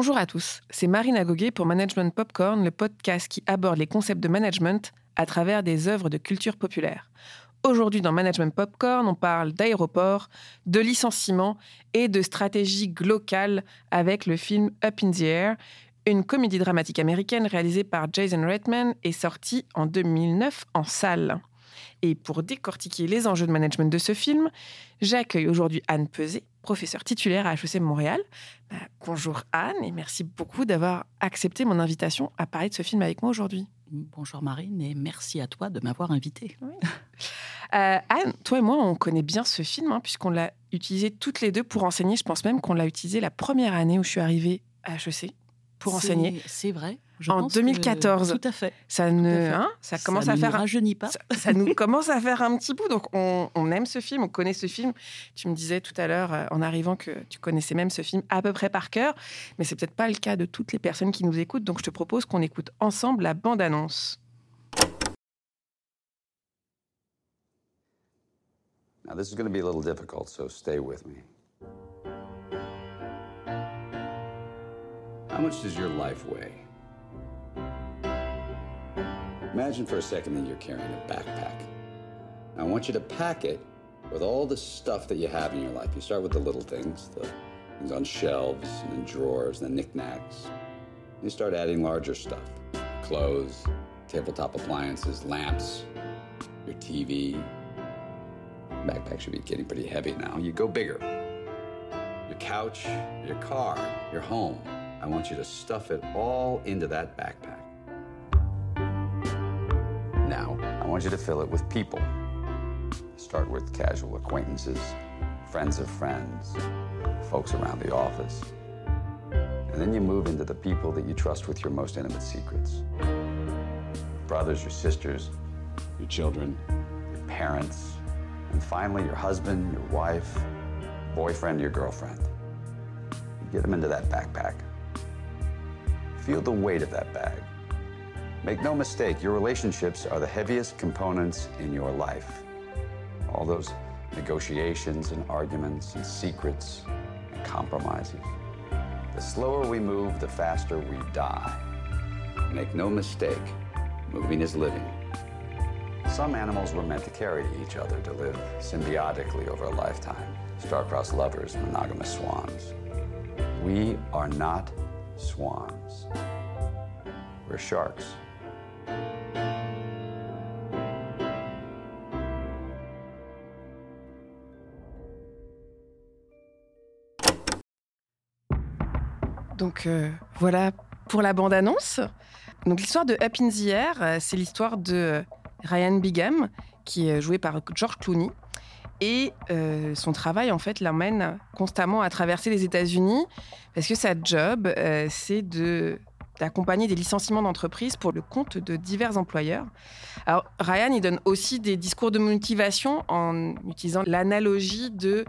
Bonjour à tous, c'est Marine Agoguet pour Management Popcorn, le podcast qui aborde les concepts de management à travers des œuvres de culture populaire. Aujourd'hui, dans Management Popcorn, on parle d'aéroport, de licenciement et de stratégie locale avec le film Up in the Air, une comédie dramatique américaine réalisée par Jason Reitman et sortie en 2009 en salle. Et pour décortiquer les enjeux de management de ce film, j'accueille aujourd'hui Anne Peset, professeure titulaire à HEC Montréal. Bah, bonjour Anne et merci beaucoup d'avoir accepté mon invitation à parler de ce film avec moi aujourd'hui. Bonjour Marine et merci à toi de m'avoir invitée. Euh, Anne, toi et moi, on connaît bien ce film hein, puisqu'on l'a utilisé toutes les deux pour enseigner. Je pense même qu'on l'a utilisé la première année où je suis arrivée à HEC pour enseigner. C'est vrai. Je en pense 2014. que- tout à fait. Ça Tout à ne, fait. hein, ça commence ça à faire rajeunit pas. ça, ça nous commence à faire un petit bout. Donc, on, on aime ce film, on connaît ce film. Tu me disais tout à l'heure, euh, en arrivant, que tu connaissais même ce film à peu près par cœur. Mais c'est peut-être pas le cas de toutes les personnes qui nous écoutent. Donc, je te propose qu'on écoute ensemble la bande-annonce. Now, this is going to be a little difficult, so stay with me. How much does your life weigh? Imagine for a second that you're carrying a backpack. I want you to pack it with all the stuff that you have in your life. You start with the little things, the things on shelves and in drawers, and the knickknacks. You start adding larger stuff clothes, tabletop appliances, lamps, your TV, Backpack should be getting pretty heavy now. You go bigger. Your couch, your car, your home. I want you to stuff it all into that backpack. Want you to fill it with people. Start with casual acquaintances, friends of friends, folks around the office. And then you move into the people that you trust with your most intimate secrets. Brothers, your sisters, your children, your parents, and finally your husband, your wife, boyfriend, your girlfriend. You get them into that backpack. Feel the weight of that bag. Make no mistake, your relationships are the heaviest components in your life. All those negotiations and arguments and secrets and compromises. The slower we move, the faster we die. Make no mistake, moving is living. Some animals were meant to carry each other to live symbiotically over a lifetime. Star-crossed lovers, monogamous swans. We are not swans. We're sharks. Donc, euh, voilà pour la bande-annonce. Donc, l'histoire de Up in the Air, euh, c'est l'histoire de euh, Ryan Bigham, qui est joué par George Clooney. Et son travail, en fait, l'emmène constamment à traverser les États-Unis parce que sa job, c'est de d'accompagner des licenciements d'entreprise pour le compte de divers employeurs. Ryan, donne aussi des discours de motivation en utilisant l'analogie de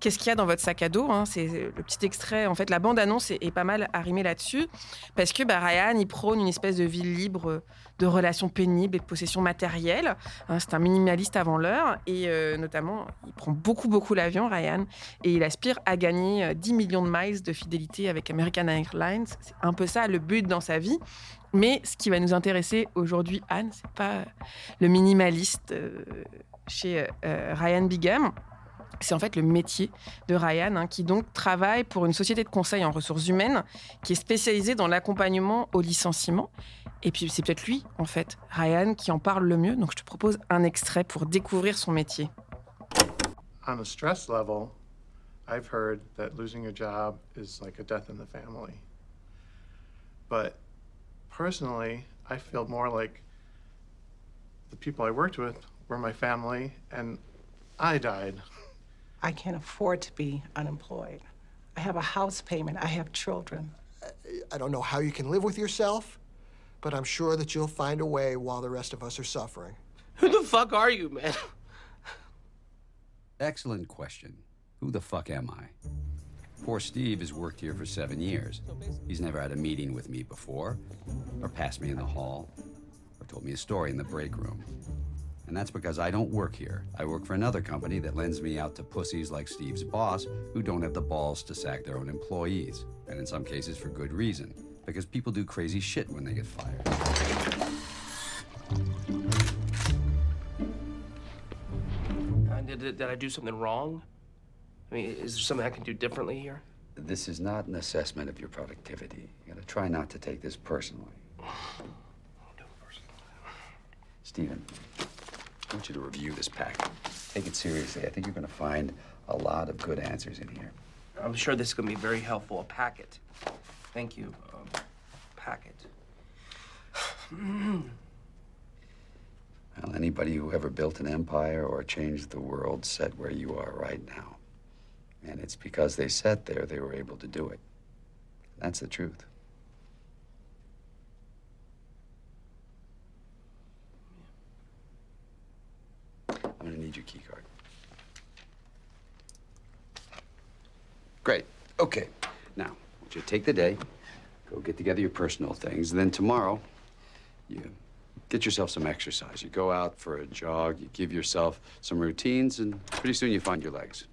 qu'est-ce qu'il y a dans votre sac à dos. hein. C'est le petit extrait, en fait, la bande-annonce est, pas mal arrimée là-dessus parce que bah, Ryan, il prône une espèce de vie libre de relations pénibles et de possessions matérielles. Hein, c'est un minimaliste avant l'heure et euh, notamment, il prend beaucoup, beaucoup l'avion, Ryan, et il aspire à gagner euh, 10 millions de miles de fidélité avec American Airlines. C'est un peu ça le but dans sa vie. Mais ce qui va nous intéresser aujourd'hui, Anne, c'est pas le minimaliste euh, chez euh, Ryan Bigham. C'est en fait le métier de Ryan, hein, qui donc travaille pour une société de conseil en ressources humaines qui est spécialisée dans l'accompagnement au licenciement. Et puis c'est peut-être lui, en fait, Ryan, qui en parle le mieux. Donc je te propose un extrait pour découvrir son métier. on a stress level, I've heard that losing a job is like a death in the family. But personally, I feel more like the people I worked with were my family and I died. I can't afford to be unemployed. I have a house payment, I have children. I don't know how you can live with yourself, but I'm sure that you'll find a way while the rest of us are suffering. Who the fuck are you, man? Excellent question. Who the fuck am I? Poor Steve has worked here for seven years. He's never had a meeting with me before, or passed me in the hall, or told me a story in the break room. And that's because I don't work here. I work for another company that lends me out to pussies like Steve's boss who don't have the balls to sack their own employees. And in some cases for good reason. Because people do crazy shit when they get fired. Uh, did, did, did I do something wrong? I mean, is there something I can do differently here? This is not an assessment of your productivity. You gotta try not to take this personally. Stephen, I want you to review this packet. Take it seriously. I think you're gonna find a lot of good answers in here. I'm sure this is going to be very helpful. A packet. Thank you. Um, packet. Well, anybody who ever built an empire or changed the world set where you are right now. And it's because they sat there they were able to do it. That's the truth. I'm gonna need your key card. Great. Okay. Now, I want you to take the day, go get together your personal things, and then tomorrow, you get yourself some exercise. You go out for a jog, you give yourself some routines, and pretty soon you find your legs.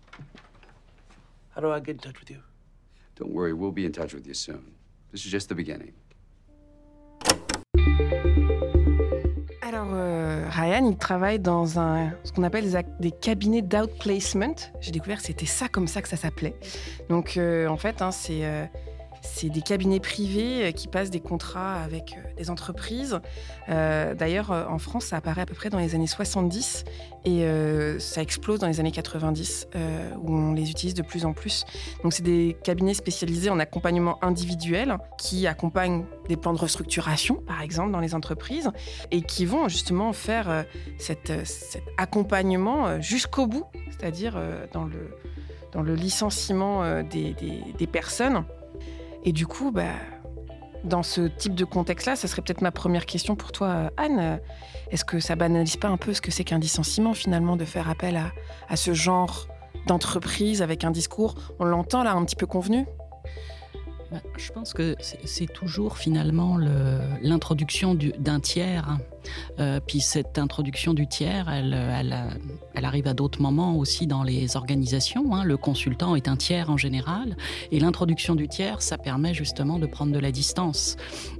How do I get in touch with you? Don't worry, we'll be in touch with you soon. This is just the beginning. Alors, euh, Ryan, il travaille dans un, ce qu'on appelle des cabinets d'outplacement. J'ai découvert que c'était ça comme ça que ça s'appelait. Donc, euh, en fait, hein, c'est euh, c'est des cabinets privés euh, qui passent des contrats avec euh, des entreprises. Euh, D'ailleurs, en France, ça apparaît à peu près dans les années 70 et ça explose dans les années 90 euh, où on les utilise de plus en plus. Donc, c'est des cabinets spécialisés en accompagnement individuel qui accompagnent des plans de restructuration, par exemple, dans les entreprises et qui vont justement faire cet accompagnement jusqu'au bout, c'est-à-dire dans, le, licenciement des personnes. Et du coup, bah, dans ce type de contexte-là, ça serait peut-être ma première question pour toi, Anne. Est-ce que ça banalise pas un peu ce que c'est qu'un licenciement, finalement, de faire appel à, à ce genre d'entreprise avec un discours, on l'entend là, un petit peu convenu? Bah, Je pense que c'est toujours finalement le- l'introduction du- d'un tiers. Euh, puis cette introduction du tiers, elle, elle, euh, elle arrive à d'autres moments aussi dans les organisations. hein. Le consultant est un tiers en général. Et l'introduction du tiers, ça permet justement de prendre de la distance,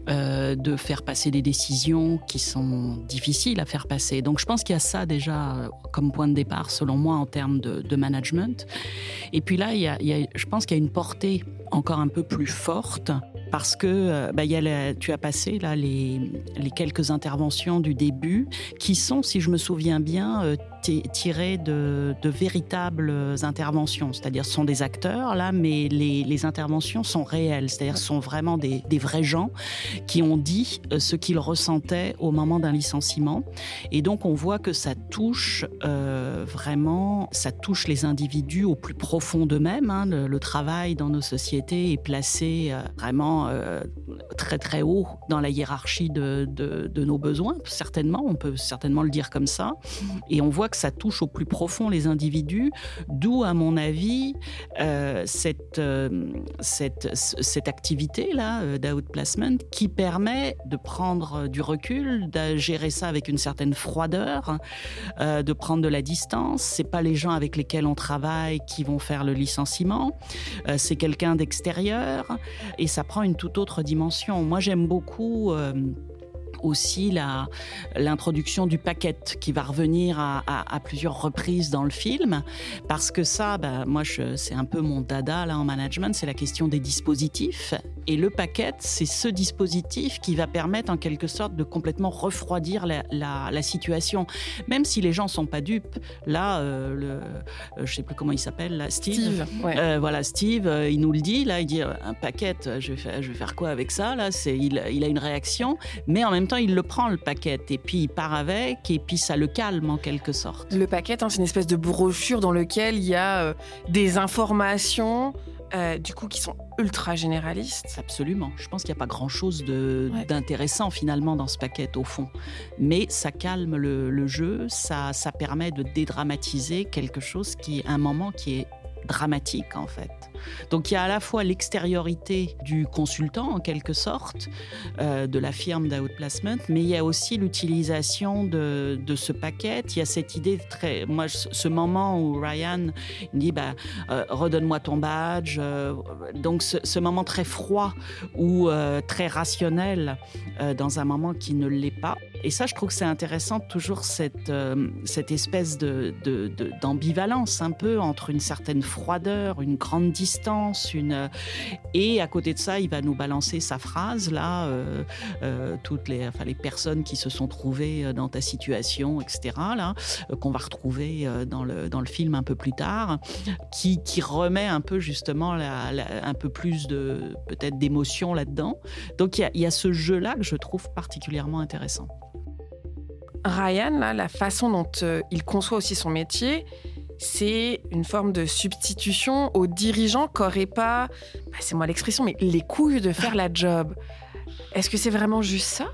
euh, de faire passer des décisions qui sont difficiles à faire passer. Donc je pense qu'il y a ça déjà euh, comme point de départ, selon moi, en termes de, management. Et puis là, il y a- je pense qu'il y a une portée encore un peu plus forte parce que euh, bah, tu as passé là les, les quelques interventions du début qui sont, si je me souviens bien, ti- tirées de, de véritables interventions. C'est-à-dire, ce sont des acteurs là, mais les, les interventions sont réelles. C'est-à-dire, ce sont vraiment des, des vrais gens qui ont dit euh, ce qu'ils ressentaient au moment d'un licenciement. Et donc, on voit que ça touche euh, vraiment, ça touche les individus au plus profond d'eux-mêmes. hein. Le, travail dans nos sociétés est placé euh, vraiment très très haut dans la hiérarchie de, de- de nos besoins, certainement, on peut certainement le dire comme ça. Et on voit que ça touche au plus profond les individus, d'où, à mon avis, euh, cette, euh, cette, cette activité-là euh, d'outplacement qui permet de prendre du recul, de gérer ça avec une certaine froideur, de prendre de la distance. C'est pas les gens avec lesquels on travaille qui vont faire le licenciement, c'est quelqu'un d'extérieur et ça prend une toute autre dimension. Moi, j'aime beaucoup. Aussi l'introduction du paquet qui va revenir à, à- à plusieurs reprises dans le film. Parce que ça bah, moi c'est un peu mon dada là en management c'est la question des dispositifs. Et le paquet c'est ce dispositif qui va permettre en quelque sorte de complètement refroidir la, la- la situation. Même si les gens sont pas dupes là euh, le euh, je sais plus comment il s'appelle Steve, Steve, ouais. Euh, voilà Steve euh, il nous le dit là il dit un paquet je vais faire, je vais faire quoi avec ça là il, il a une réaction mais en même temps temps, il le prend le paquet et puis il part avec et puis ça le calme en quelque sorte. Le paquet, hein, c'est une espèce de brochure dans lequel il y a euh, des informations, euh, du coup, qui sont ultra généralistes. Absolument. Je pense qu'il n'y a pas grand-chose d'intéressant finalement dans ce paquet au fond. Mais ça calme le, le jeu, ça, ça permet de dédramatiser quelque chose qui est un moment qui est dramatique en fait. Donc il y a à la fois l'extériorité du consultant en quelque sorte, euh, de la firme d'outplacement, mais il y a aussi l'utilisation de, de ce paquet. Il y a cette idée très, moi ce moment où Ryan dit bah euh, redonne-moi ton badge. euh, donc ce, moment très froid ou très rationnel dans un moment qui ne l'est pas. Et ça, je trouve que c'est intéressant toujours cette, euh, cette espèce de, d'ambivalence un peu entre une certaine froideur, une grande distance, une euh, et à côté de ça, il va nous balancer sa phrase là, euh, toutes les, enfin, les personnes qui se sont trouvées dans ta situation, etc. Là, qu'on va retrouver dans le dans le film un peu plus tard, qui, qui remet un peu justement la- un peu plus de peut-être d'émotion là-dedans. Donc il y a- ce jeu là que je trouve particulièrement intéressant. Ryan, la façon dont euh, il conçoit aussi son métier, c'est une forme de substitution aux dirigeants qui n'auraient pas, bah, c'est moi l'expression, mais les couilles de faire la job. Est-ce que c'est vraiment juste ça?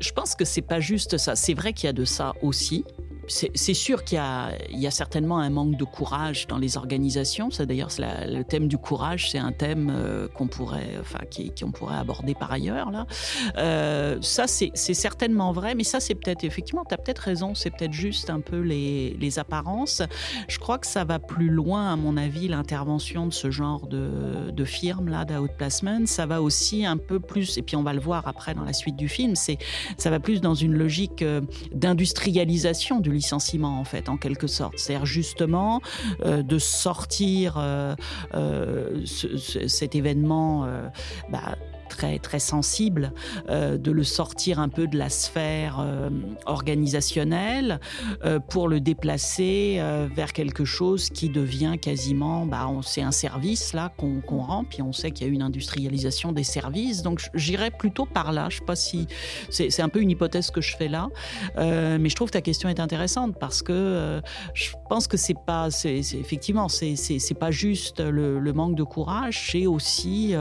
Je pense que c'est pas juste ça. C'est vrai qu'il y a de ça aussi. C'est sûr qu'il y, a- certainement un manque de courage dans les organisations. Ça, d'ailleurs, le thème du courage, c'est un thème euh, qu'on pourrait, enfin, pourrait aborder par ailleurs là. Euh, ça, c'est certainement vrai, mais ça, c'est peut-être effectivement, tu as peut-être raison. C'est peut-être juste un peu les, les apparences. Je crois que ça va plus loin, à mon avis, l'intervention de ce genre de, de firme là, d'outplacement. Ça va aussi un peu plus, et puis on va le voir après dans la suite du film. C'est ça va plus dans une logique euh, d'industrialisation du licenciement, en fait, en quelque sorte. C'est-à-dire justement euh, de sortir euh, euh, ce- ce- cet événement bah, très, sensible, euh, de le sortir un peu de la sphère euh, organisationnelle euh, pour le déplacer vers quelque chose qui devient quasiment, bah, on- c'est un service là qu'on rend, puis on sait qu'il y a une industrialisation des services. Donc j'irais plutôt par là. Je sais pas si c'est un peu une hypothèse que je fais là, mais je trouve ta question est intéressante parce que je pense que c'est pas, c'est c'est- effectivement, c'est c'est- c'est pas juste le, manque de courage, c'est aussi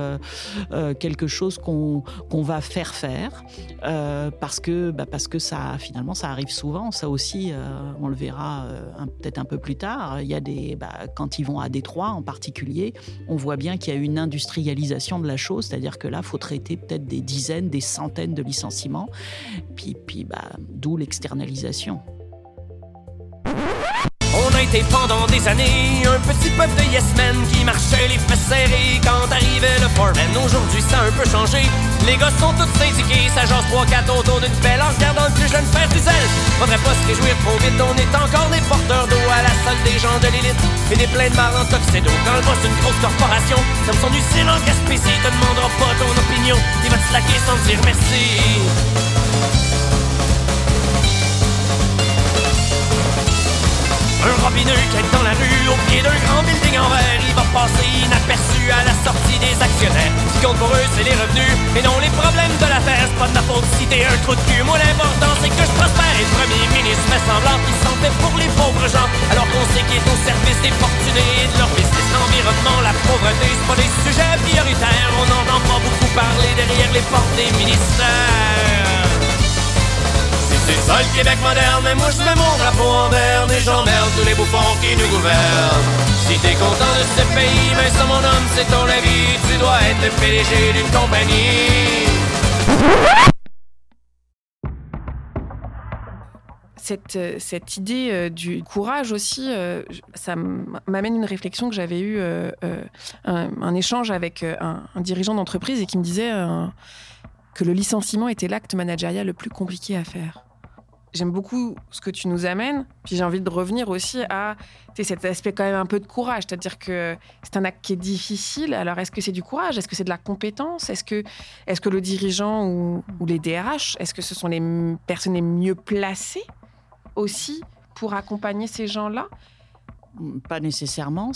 quelque chose qu'on va faire faire euh, parce que bah, parce que ça finalement ça arrive souvent. Ça aussi, euh, on le verra euh, peut-être un peu plus tard. Il y a des bah, quand ils vont à Détroit en particulier, on voit bien qu'il y a une industrialisation de la chose, c'est-à-dire que là, faut traiter peut-être des dizaines, des centaines de licenciements, puis puis bah, d'où l'externalisation. Été pendant des années un petit peuple de yes men qui marchait les fesses serrées quand arrivait le foreman. Aujourd'hui, ça a un peu changé. Les gars sont tous syndiqués, ça jase 3-4 autour d'une pelle en regardant le plus jeune faire du zèle. Faudrait pas se réjouir trop vite, on est encore des porteurs d'eau à la salle des gens de l'élite et des pleins de en tuxedo. Quand le boss d'une grosse corporation, comme son usine en Gaspésie, te demandera pas ton opinion, il va te slacker sans te dire merci. Un robineux qui est dans la rue au pied d'un grand building en verre Il va passer inaperçu à la sortie des actionnaires. Ce qui compte pour eux c'est les revenus et non les problèmes de la terre C'est pas de ma faute. Si un trou de cul Moi l'important c'est que je prospère. Et le premier ministre fait semblant qu'il s'en fait pour les pauvres gens. Alors qu'on sait qu'il est au service des fortunés de leur business L'environnement, la pauvreté c'est pas des sujets prioritaires. On n'entend pas beaucoup parler derrière les portes des ministères c'est ça le Québec moderne, mais moi je mets mon drapeau en berne et j'emmerde tous les bouffons qui nous gouvernent. Si t'es content de ce pays, mais ça mon homme, c'est ton avis, tu dois être le PDG d'une compagnie. cette, euh, cette idée euh, du courage aussi, euh, ça m'amène une réflexion que j'avais eue, euh, euh, un, un échange avec euh, un, un dirigeant d'entreprise et qui me disait que le licenciement était l'acte managérial le plus compliqué à faire. J'aime beaucoup ce que tu nous amènes, puis j'ai envie de revenir aussi à cet aspect quand même un peu de courage, c'est-à-dire que c'est un acte qui est difficile. Alors est-ce que c'est du courage? Est-ce que c'est de la compétence? Est-ce que, est que le dirigeant ou, les DRH, est-ce que ce sont les personnes les mieux placées aussi pour accompagner ces gens-là? Pas nécessairement,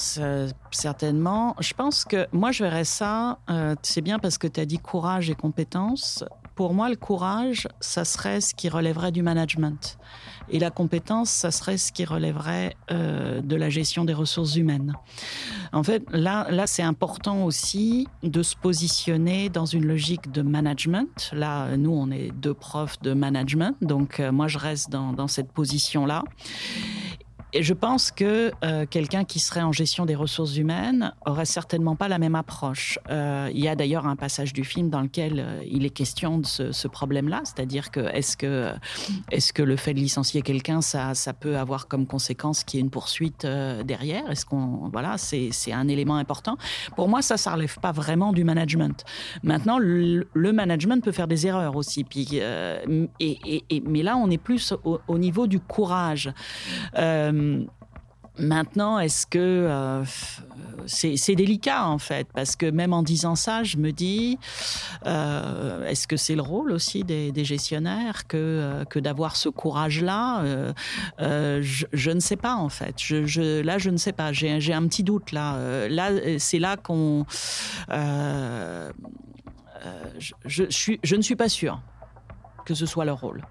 certainement. Je pense que moi, je verrais ça, euh, c'est bien parce que tu as dit courage et compétence. Pour moi, le courage, ça serait ce qui relèverait du management. Et la compétence, ça serait ce qui relèverait euh, de la gestion des ressources humaines. En fait, là, là c'est important aussi de se positionner dans une logique de management. Là, nous, on est deux profs de management, donc euh, moi, je reste dans, dans cette position-là. Et je pense que euh, quelqu'un qui serait en gestion des ressources humaines aurait certainement pas la même approche. Euh, il y a d'ailleurs un passage du film dans lequel euh, il est question de ce, ce problème-là, c'est-à-dire que est-ce que est-ce que le fait de licencier quelqu'un, ça, ça peut avoir comme conséquence qu'il y ait une poursuite euh, derrière? Est-ce qu'on voilà, c'est c'est un élément important? Pour moi, ça, ça relève pas vraiment du management. Maintenant, le, le management peut faire des erreurs aussi. Puis euh, et, et, mais là, on est plus au, au niveau du courage. Euh, Maintenant, est-ce que euh, c'est délicat en fait Parce que même en disant ça, je me dis, euh, est-ce que c'est le rôle aussi des, gestionnaires que, euh, que d'avoir ce courage-là euh, euh, je, ne sais pas en fait. Je, là, je ne sais pas. J'ai un petit doute là. là, c'est là qu'on. Je, je, suis, je ne suis pas sûre que ce soit leur rôle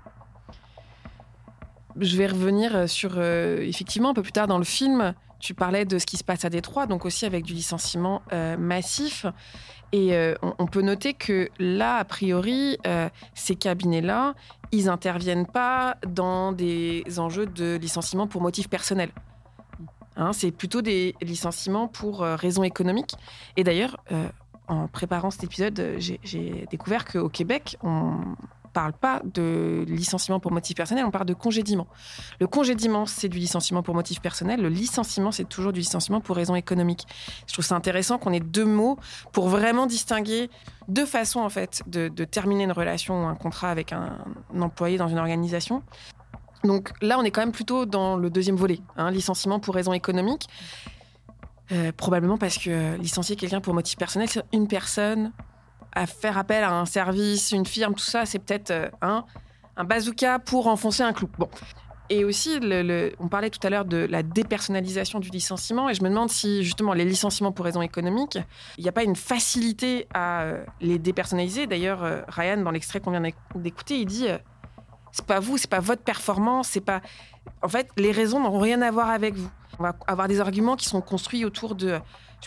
je vais revenir sur, euh, effectivement, un peu plus tard dans le film, tu parlais de ce qui se passe à Détroit, donc aussi avec du licenciement euh, massif. Et euh, on, peut noter que là, a priori, euh, ces cabinets-là, ils n'interviennent pas dans des enjeux de licenciement pour motif personnel. Hein, c'est plutôt des licenciements pour raisons économiques. Et d'ailleurs, en préparant cet épisode, j'ai découvert qu'au Québec, on parle pas de licenciement pour motif personnel, on parle de congédiement. Le congédiement, c'est du licenciement pour motif personnel. Le licenciement, c'est toujours du licenciement pour raison économique. Je trouve ça intéressant qu'on ait deux mots pour vraiment distinguer deux façons, en fait, de, terminer une relation ou un contrat avec un, un employé dans une organisation. Donc là, on est quand même plutôt dans le deuxième volet, hein, licenciement pour raison économique. Euh, probablement parce que licencier quelqu'un pour motif personnel, c'est une personne à faire appel à un service, une firme, tout ça, c'est peut-être euh, un, bazooka pour enfoncer un clou. Bon. Et aussi, on parlait tout à l'heure de la dépersonnalisation du licenciement, et je me demande si justement les licenciements pour raisons économiques, il n'y a pas une facilité à euh, les dépersonnaliser. D'ailleurs, euh, Ryan, dans l'extrait qu'on vient d'écouter, il dit c'est pas vous, c'est pas votre performance, c'est pas. En fait, les raisons n'ont rien à voir avec vous. On va avoir des arguments qui sont construits autour de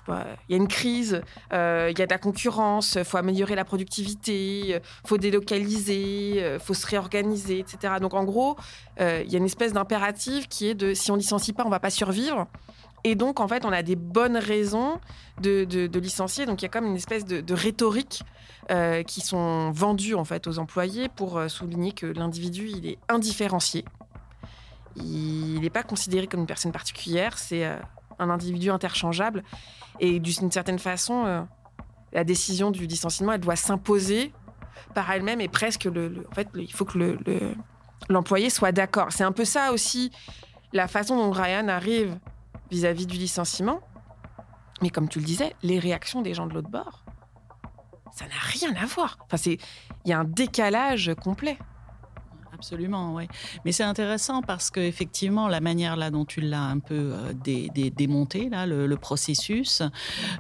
il y a une crise, euh, il y a de la concurrence, faut améliorer la productivité, il faut délocaliser, il faut se réorganiser, etc. Donc en gros, euh, il y a une espèce d'impératif qui est de si on licencie pas, on va pas survivre. Et donc, en fait, on a des bonnes raisons de, licencier. Donc, il y a comme une espèce de, rhétorique euh, qui sont vendues en fait aux employés pour euh, souligner que l'individu il est indifférencié. Il n'est pas considéré comme une personne particulière. C'est euh, un individu interchangeable. Et d'une certaine façon, euh, la décision du licenciement, elle doit s'imposer par elle-même et presque en fait, il faut que le, l'employé soit d'accord. C'est un peu ça aussi la façon dont Ryan arrive vis-à-vis -vis du licenciement. Mais comme tu le disais, les réactions des gens de l'autre bord, ça n'a rien à voir. Enfin, il y a un décalage complet. Absolument, oui. Mais c'est intéressant parce que effectivement, la manière là dont tu l'as un peu euh, dé, dé, démonté là, le, processus,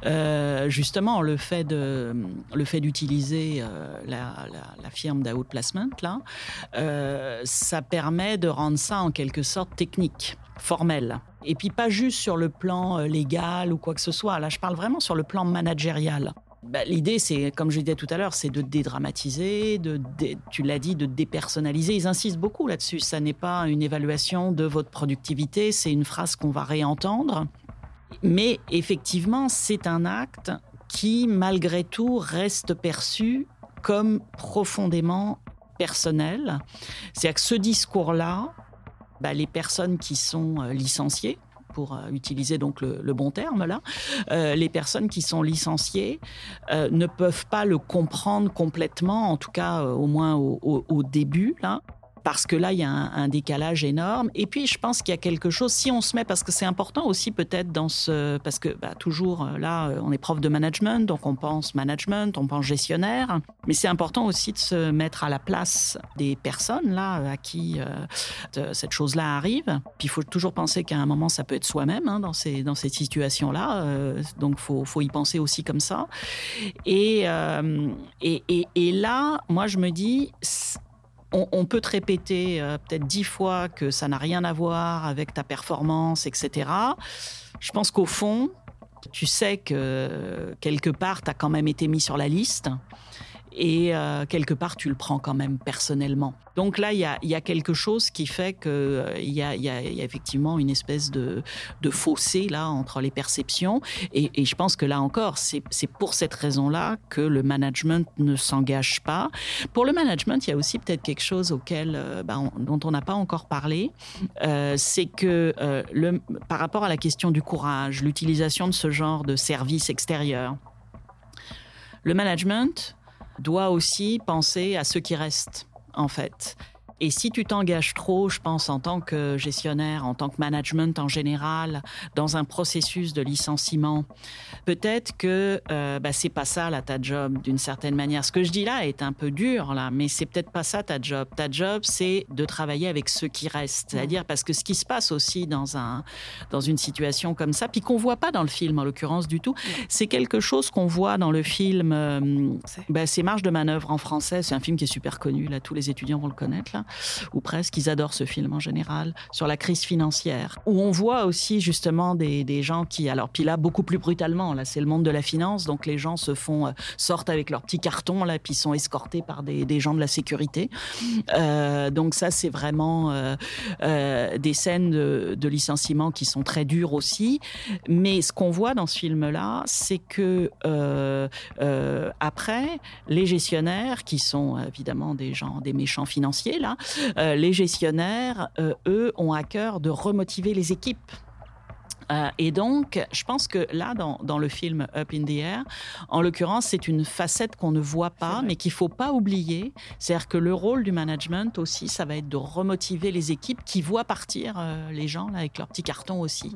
euh, justement, le fait de le fait d'utiliser euh, la, la, la, firme d'outplacement là, ça permet de rendre ça en quelque sorte technique, formel. Et puis pas juste sur le plan légal ou quoi que ce soit. Là, je parle vraiment sur le plan managérial. Bah, L'idée, c'est, comme je disais tout à l'heure, c'est de dédramatiser, de, tu l'as dit, de dépersonnaliser. Ils insistent beaucoup là-dessus. Ça n'est pas une évaluation de votre productivité, c'est une phrase qu'on va réentendre. Mais effectivement, c'est un acte qui, malgré tout, reste perçu comme profondément personnel. C'est-à-dire que ce discours-là, bah, les personnes qui sont licenciées, pour euh, utiliser donc le, bon terme là, euh, les personnes qui sont licenciées euh, ne peuvent pas le comprendre complètement, en tout cas au moins au, début. Parce que là, il y a un, décalage énorme. Et puis, je pense qu'il y a quelque chose, si on se met, parce que c'est important aussi peut-être dans ce... Parce que bah, toujours, euh, là, on est prof de management, donc on pense management, on pense gestionnaire. Mais c'est important aussi de se mettre à la place des personnes, là, à qui euh, cette chose-là arrive. Puis il faut toujours penser qu'à un moment, ça peut être soi-même hein, dans, ces, dans cette situation-là. Euh, donc, faut, faut, y penser aussi comme ça. Euh, et, et, et, là, moi, je me dis, on, peut te répéter euh, peut-être dix fois que ça n'a rien à voir avec ta performance, etc. Je pense qu'au fond, tu sais que quelque part, tu as quand même été mis sur la liste et euh, quelque part tu le prends quand même personnellement. Donc là, il y a, y a, quelque chose qui fait qu'il euh, y, a, y, y a effectivement une espèce de, de fossé là entre les perceptions. Et, et, je pense que là encore, c'est pour cette raison-là que le management ne s'engage pas. Pour le management, il y a aussi peut-être quelque chose auquel, euh, bah, on, dont on n'a pas encore parlé. Euh, c'est que euh, le, par rapport à la question du courage, l'utilisation de ce genre de service extérieur, le management doit aussi penser à ceux qui restent, en fait. Et si tu t'engages trop, je pense, en tant que gestionnaire, en tant que management en général, dans un processus de licenciement, peut-être que euh, bah, c'est pas ça là ta job d'une certaine manière. Ce que je dis là est un peu dur là, mais c'est peut-être pas ça ta job. Ta job, c'est de travailler avec ceux qui restent, c'est-à-dire parce que ce qui se passe aussi dans un dans une situation comme ça, puis qu'on voit pas dans le film en l'occurrence du tout, c'est quelque chose qu'on voit dans le film. Euh, bah, c'est Marge de manœuvre en français. C'est un film qui est super connu là, tous les étudiants vont le connaître là ou presque, ils adorent ce film en général, sur la crise financière, où on voit aussi justement des, des gens qui, alors puis là beaucoup plus brutalement, là c'est le monde de la finance, donc les gens se font, euh, sortent avec leurs petits cartons là, puis sont escortés par des, des gens de la sécurité. Euh, donc ça c'est vraiment euh, des scènes de, licenciement qui sont très dures aussi, mais ce qu'on voit dans ce film-là, c'est que après, les gestionnaires, qui sont évidemment des gens, des méchants financiers, là, les gestionnaires, euh, eux, ont à cœur de remotiver les équipes. Euh, et donc, je pense que là, dans, dans, le film Up in the Air, en l'occurrence, c'est une facette qu'on ne voit pas, mais qu'il faut pas oublier. C'est-à-dire que le rôle du management aussi, ça va être de remotiver les équipes qui voient partir euh, les gens là, avec leurs petits cartons aussi.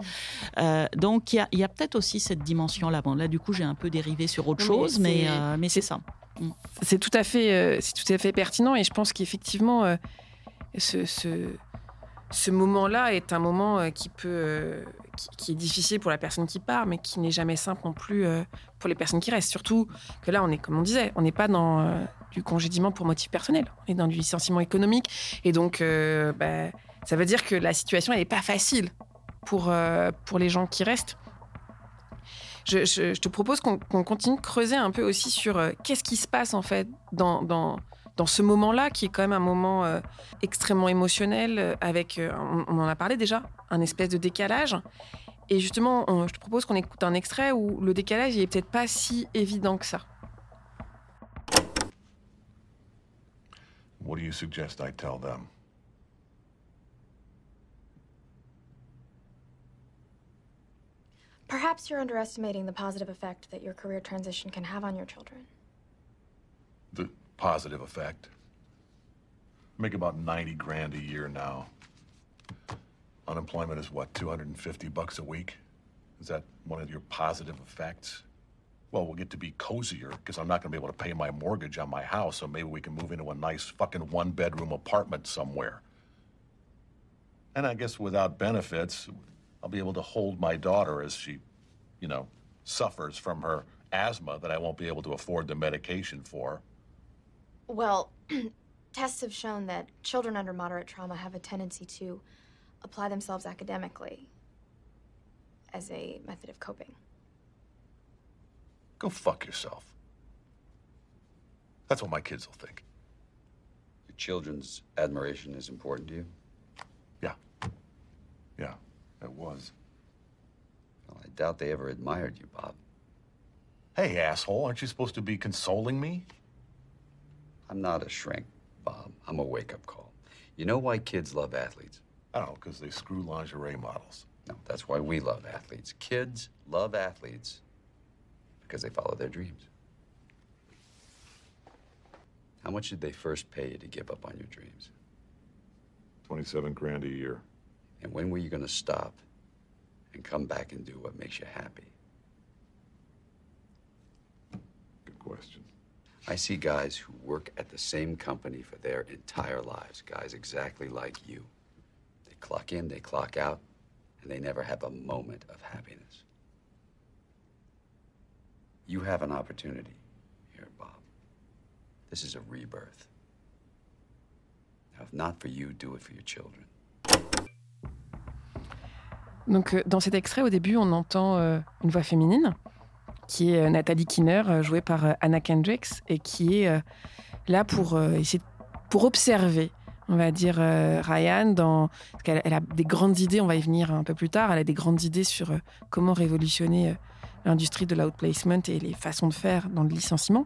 Euh, donc, il y a, y a peut-être aussi cette dimension-là. Bon, là, du coup, j'ai un peu dérivé sur autre chose, mais, mais, c'est ça. Mmh. C'est tout à fait, c'est tout à fait pertinent, et je pense qu'effectivement, ce, ce ce moment-là est un moment qui peut qui, est difficile pour la personne qui part, mais qui n'est jamais simple non plus euh, pour les personnes qui restent. Surtout que là, on est comme on disait, on n'est pas dans euh, du congédiement pour motif personnel, on est dans du licenciement économique, et donc euh, bah, ça veut dire que la situation n'est pas facile pour pour les gens qui restent. Je, te propose qu'on qu continue de creuser un peu aussi sur qu'est-ce qui se passe en fait dans dans ce moment-là, qui est quand même un moment euh, extrêmement émotionnel, euh, avec, euh, on, on, en a parlé déjà, un espèce de décalage. Et justement, on, je te propose qu'on écoute un extrait où le décalage n'est peut-être pas si évident que ça. What do you suggest I tell them? Perhaps you're underestimating the positive effect that your career transition can have on your children. Positive effect. Make about 90 grand a year now. Unemployment is what, 250 bucks a week? Is that one of your positive effects? Well, we'll get to be cozier because I'm not going to be able to pay my mortgage on my house, so maybe we can move into a nice fucking one bedroom apartment somewhere. And I guess without benefits, I'll be able to hold my daughter as she, you know, suffers from her asthma that I won't be able to afford the medication for. Well, tests have shown that children under moderate trauma have a tendency to apply themselves academically as a method of coping. Go fuck yourself. That's what my kids will think. Your children's admiration is important to you? Yeah. Yeah, it was. Well, I doubt they ever admired you, Bob. Hey, asshole, aren't you supposed to be consoling me? I'm not a shrink, Bob. I'm a wake up call. You know why kids love athletes? Oh, I don't because they screw lingerie models. No, that's why we love athletes. Kids love athletes because they follow their dreams. How much did they first pay you to give up on your dreams? 27 grand a year. And when were you going to stop and come back and do what makes you happy? Good question. I see guys who work at the same company for their entire lives, guys exactly like you. They clock in, they clock out, and they never have a moment of happiness. You have an opportunity here, Bob. This is a rebirth. Now, if not for you, do it for your children. Donc, euh, dans cet extrait, au début, on entend euh, une voix féminine, qui est euh, Nathalie Kinner, euh, jouée par euh, Anna Kendricks, et qui est là pour essayer, pour observer, on va dire, Ryan, dans, parce qu'elle elle a des grandes idées, on va y venir un peu plus tard, elle a des grandes idées sur comment révolutionner l'industrie de l'outplacement et les façons de faire dans le licenciement.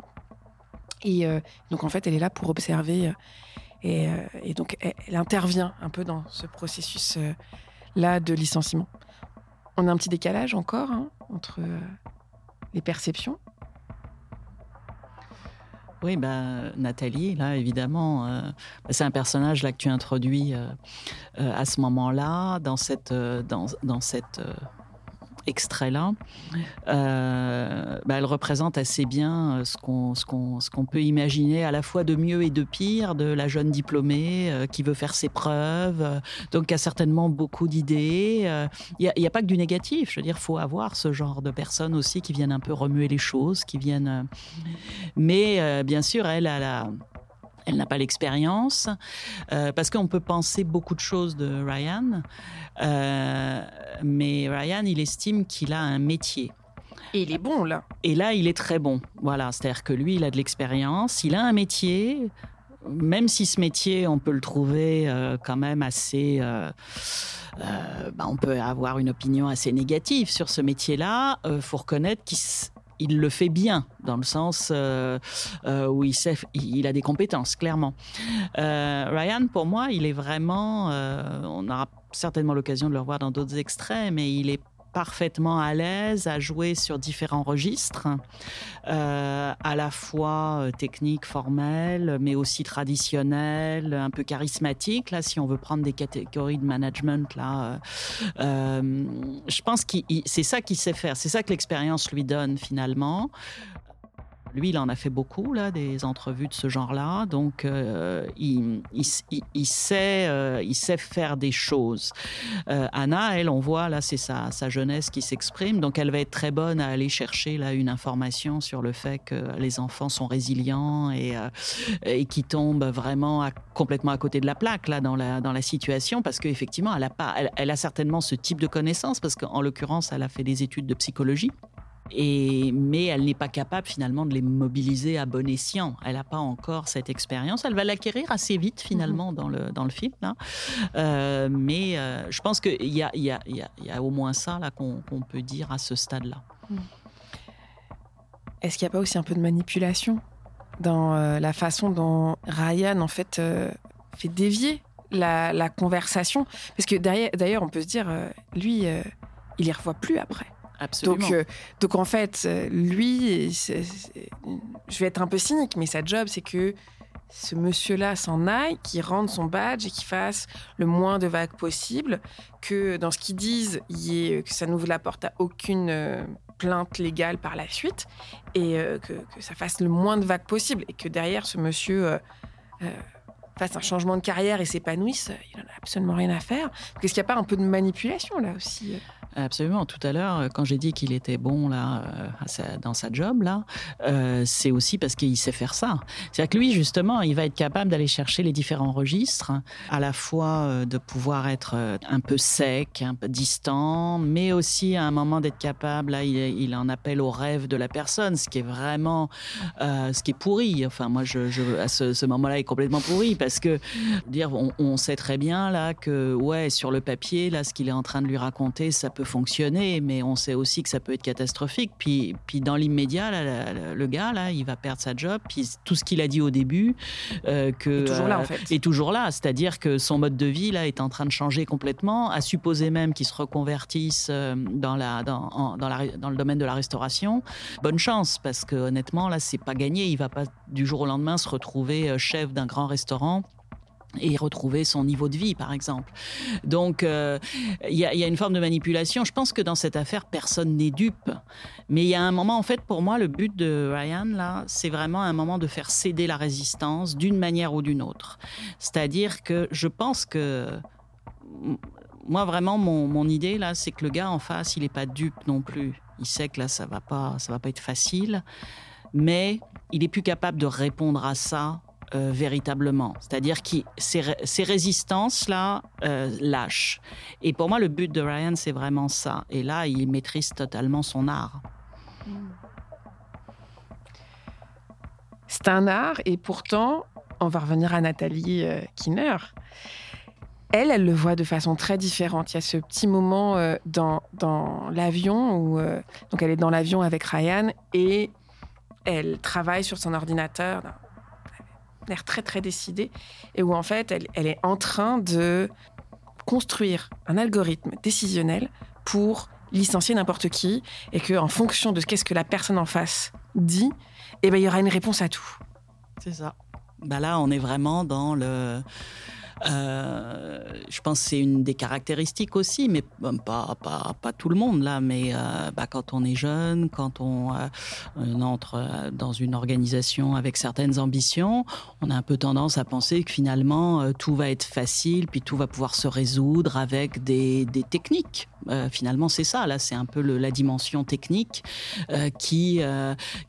Et donc, en fait, elle est là pour observer, et, donc, elle, intervient un peu dans ce processus. là de licenciement. On a un petit décalage encore hein, entre les perceptions. Oui, ben, Nathalie, là, évidemment, euh, c'est un personnage là, que tu introduis euh, euh, à ce moment-là, dans cette, dans, cette extrait-là. Euh, ben, elle représente assez bien euh, ce qu'on ce qu'on ce qu'on peut imaginer à la fois de mieux et de pire de la jeune diplômée euh, qui veut faire ses preuves, donc qui a certainement beaucoup d'idées. Il n'y a, pas que du négatif, je veux dire, faut avoir ce genre de personnes aussi qui viennent un peu remuer les choses, qui viennent... mais bien sûr, elle a la... Elle n'a pas l'expérience, euh, parce qu'on peut penser beaucoup de choses de Ryan, euh, mais Ryan, il estime qu'il a un métier. Et il est bon, là. Et là, il est très bon. Voilà, c'est-à-dire que lui, il a de l'expérience, il a un métier, même si ce métier, on peut le trouver euh, quand même assez... euh, euh, bah, on peut avoir une opinion assez négative sur ce métier-là. Il faut reconnaître qu'il il le fait bien, dans le sens euh, euh, où il, a des compétences, clairement. Euh, Ryan, pour moi, il est vraiment... on aura certainement l'occasion de le revoir dans d'autres extraits, mais il est parfaitement à l'aise à jouer sur différents registres, euh, à la fois euh, techniques, formels, mais aussi traditionnels, un peu charismatiques. Là, si on veut prendre des catégories de management, là, euh, je pense que c'est ça qu'il sait faire, c'est ça que l'expérience lui donne finalement. Lui, il en a fait beaucoup, là, des entrevues de ce genre-là. Donc, euh, il, sait, euh, il sait faire des choses. Euh, Anna, elle, on voit, là, c'est sa, jeunesse qui s'exprime. Donc, elle va être très bonne à aller chercher, là, une information sur le fait que les enfants sont résilients et, et qui tombent vraiment complètement à côté de la plaque, là, dans la, situation. Parce qu'effectivement, elle a certainement ce type de connaissances, parce qu'en l'occurrence, elle a fait des études de psychologie. Et, mais elle n'est pas capable finalement de les mobiliser à bon escient. Elle n'a pas encore cette expérience. Elle va l'acquérir assez vite finalement dans, le, dans le film. Là. Euh, mais euh, je pense qu'il y a, il y, a, il y, y a au moins ça là, qu'on, peut dire à ce stade-là. Est-ce qu'il n'y a pas aussi un peu de manipulation dans euh, la façon dont Ryan, en fait, euh, fait dévier la, la conversation? Parce que derrière- d'ailleurs, on peut se dire, euh, lui, euh, il y revoit plus après. Donc, euh, donc en fait, euh, lui, je vais être un peu cynique, mais sa job, c'est que ce monsieur-là s'en aille, qu'il rende son badge et qu'il fasse le moins de vagues possible, que dans ce qu'ils disent, que ça n'ouvre la porte à aucune euh, plainte légale par la suite, et que, ça fasse le moins de vagues possible, et que derrière, ce monsieur euh, fasse un changement de carrière et s'épanouisse, il n'en a absolument rien à faire. Est-ce qu'il n'y a pas un peu de manipulation là aussi euh? Absolument. Tout à l'heure, euh, quand j'ai dit qu'il était bon là euh, dans sa job là, c'est aussi parce qu'il sait faire ça. C'est-à-dire que lui, justement, il va être capable d'aller chercher les différents registres, à la fois de pouvoir être un peu sec, un peu distant, mais aussi à un moment d'être capable. Là, il, il en appelle au rêve de la personne, ce qui est vraiment, ce qui est pourri. Enfin, moi, à ce, moment-là, est complètement pourri parce que dire, on, on sait très bien là que ouais, sur le papier, là, ce qu'il est en train de lui raconter, ça peut fonctionner, mais on sait aussi que ça peut être catastrophique. Puis, puis dans l'immédiat, le gars là, il va perdre sa job. Puis tout ce qu'il a dit au début, euh, que Est toujours là, en euh, fait. est toujours là. C'est-à-dire que son mode de vie là est en train de changer complètement. À supposer même qu'il se reconvertisse euh, dans la dans, en- dans la dans le domaine de la restauration. Bonne chance parce que honnêtement là, c'est pas gagné. Il va pas du jour au lendemain se retrouver chef d'un grand restaurant et retrouver son niveau de vie, par exemple. Donc, euh, il y, a, une forme de manipulation. Je pense que dans cette affaire, personne n'est dupe. Mais il y a un moment, en fait, pour moi, le but de Ryan, là, c'est vraiment un moment de faire céder la résistance d'une manière ou d'une autre. C'est-à-dire que je pense que moi, vraiment, mon, idée, là, c'est que le gars en face, il n'est pas dupe non plus. Il sait que là, ça va ça va pas être facile. Mais il est plus capable de répondre à ça euh, véritablement. C'est-à-dire que ces, ces résistances-là euh, lâchent. Et pour moi, le but de Ryan, c'est vraiment ça. Et là, il maîtrise totalement son art. C'est un art, et pourtant, on va revenir à Nathalie euh, Kinner. Elle, elle le voit de façon très différente. Il y a ce petit moment dans, dans l'avion où donc elle est dans l'avion avec Ryan et elle travaille sur son ordinateur, l'air très très décidé, et où en fait elle, elle est en train de construire un algorithme décisionnel pour licencier n'importe qui et que en fonction de qu'est-ce que la personne en face dit, eh ben il y aura une réponse à tout. C'est ça. Bah là, on est vraiment dans le euh, je pense que c'est une des caractéristiques aussi, mais pas, pas, pas tout le monde là. Mais euh, bah, quand on est jeune, quand on, euh, entre dans une organisation avec certaines ambitions, on a un peu tendance à penser que finalement tout va être facile, puis tout va pouvoir se résoudre avec des, des techniques. Euh, finalement, c'est ça. Là, c'est un peu le, la dimension technique euh, qui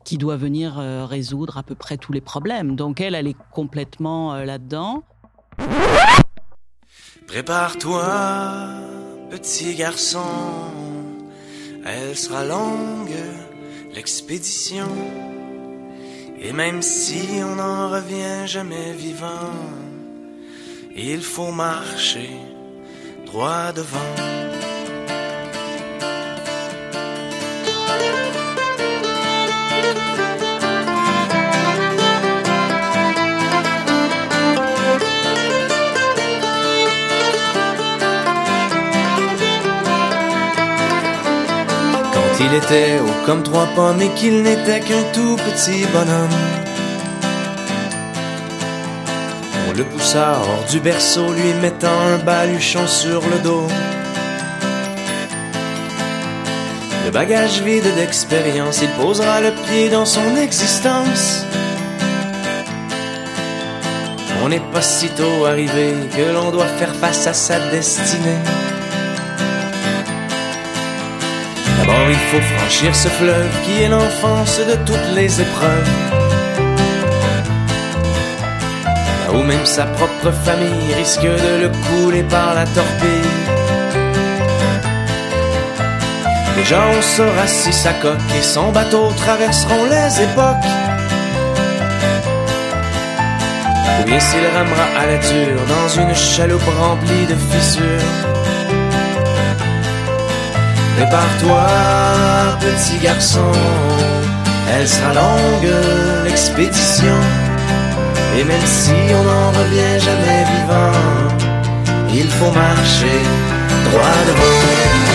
qui doit venir résoudre à peu près tous les problèmes. Donc elle, elle est complètement là-dedans. Prépare-toi, petit garçon, elle sera longue, l'expédition. Et même si on n'en revient jamais vivant, il faut marcher droit devant. Il était haut comme trois pommes et qu'il n'était qu'un tout petit bonhomme. On le poussa hors du berceau, lui mettant un baluchon sur le dos. Le bagage vide d'expérience, il posera le pied dans son existence. On n'est pas si tôt arrivé que l'on doit faire face à sa destinée. D'abord il faut franchir ce fleuve qui est l'enfance de toutes les épreuves. Là où même sa propre famille risque de le couler par la torpille. Déjà on saura si sa coque et son bateau traverseront les époques. Ou bien s'il ramera à la dure dans une chaloupe remplie de fissures. Prépare-toi, petit garçon, elle sera longue, l'expédition. Et même si on n'en revient jamais vivant, il faut marcher droit devant.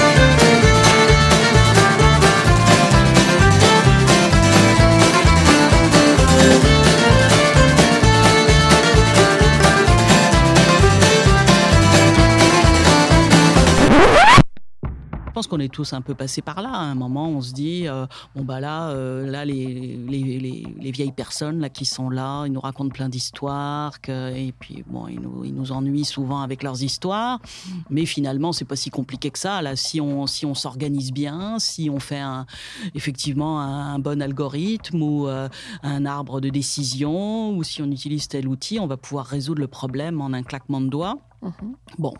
Pense qu'on est tous un peu passés par là. À un moment, on se dit euh, bon bah là, euh, là les, les, les, les, vieilles personnes là qui sont là, ils nous racontent plein d'histoires, et puis bon, ils nous, ils nous ennuient souvent avec leurs histoires. Mais finalement, c'est pas si compliqué que ça. Là, si on si on s'organise bien, si on fait un, effectivement un, un bon algorithme ou euh, un arbre de décision, ou si on utilise tel outil, on va pouvoir résoudre le problème en un claquement de doigts. Mmh. Bon,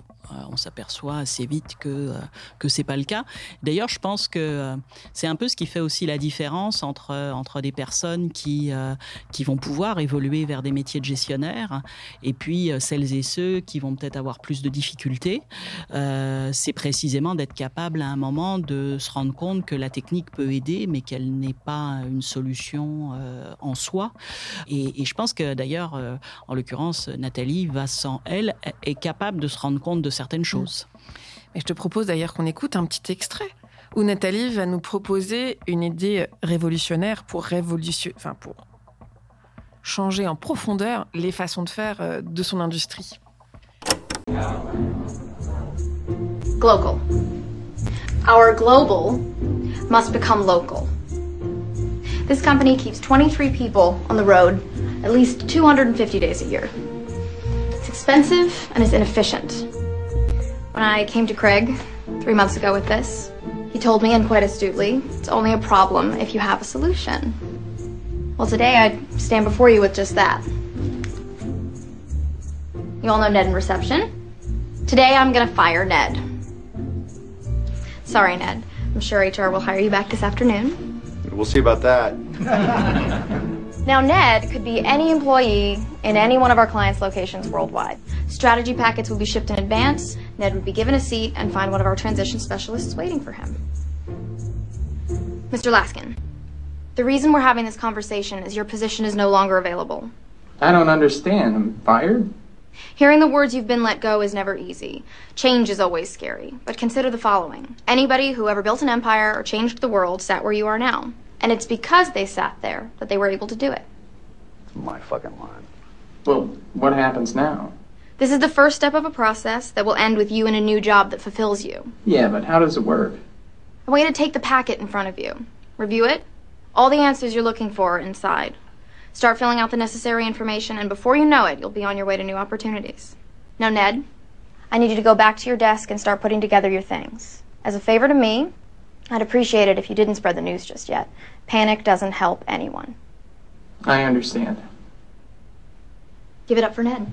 on s'aperçoit assez vite que euh, que c'est pas le cas. D'ailleurs, je pense que euh, c'est un peu ce qui fait aussi la différence entre entre des personnes qui qui vont pouvoir évoluer vers des métiers de gestionnaire et puis celles et ceux qui vont peut-être avoir plus de difficultés. c'est précisément d'être capable à un moment de se rendre compte que la technique peut aider, mais qu'elle n'est pas une solution en soi. Et, et je pense que d'ailleurs, en l'occurrence, Nathalie va sans elle est capable de se rendre compte de certaines choses. Et je te propose d'ailleurs qu'on écoute un petit extrait où Nathalie va nous proposer une idée révolutionnaire pour révolution, enfin pour changer en profondeur les façons de faire euh, de son industrie. Global. Our global must become local. This company keeps 23 people on the road at least 250 days a year. It's expensive and it's inefficient. When I came to Craig three months ago with this, he told me, and quite astutely, it's only a problem if you have a solution. Well, today I stand before you with just that. You all know Ned in reception. Today I'm gonna fire Ned. Sorry, Ned. I'm sure HR will hire you back this afternoon. We'll see about that. Now, Ned could be any employee in any one of our clients' locations worldwide. Strategy packets would be shipped in advance. Ned would be given a seat and find one of our transition specialists waiting for him. Mr. Laskin, the reason we're having this conversation is your position is no longer available. I don't understand. I'm fired? Hearing the words you've been let go is never easy. Change is always scary. But consider the following anybody who ever built an empire or changed the world sat where you are now. And it's because they sat there that they were able to do it. My fucking line. Well, what happens now? This is the first step of a process that will end with you in a new job that fulfills you. Yeah, but how does it work? I want you to take the packet in front of you, review it. All the answers you're looking for are inside. Start filling out the necessary information, and before you know it, you'll be on your way to new opportunities. Now, Ned, I need you to go back to your desk and start putting together your things. As a favor to me, I'd appreciate it if you didn't spread the news just yet. Panic doesn't help anyone. I understand. Give it up for Ned.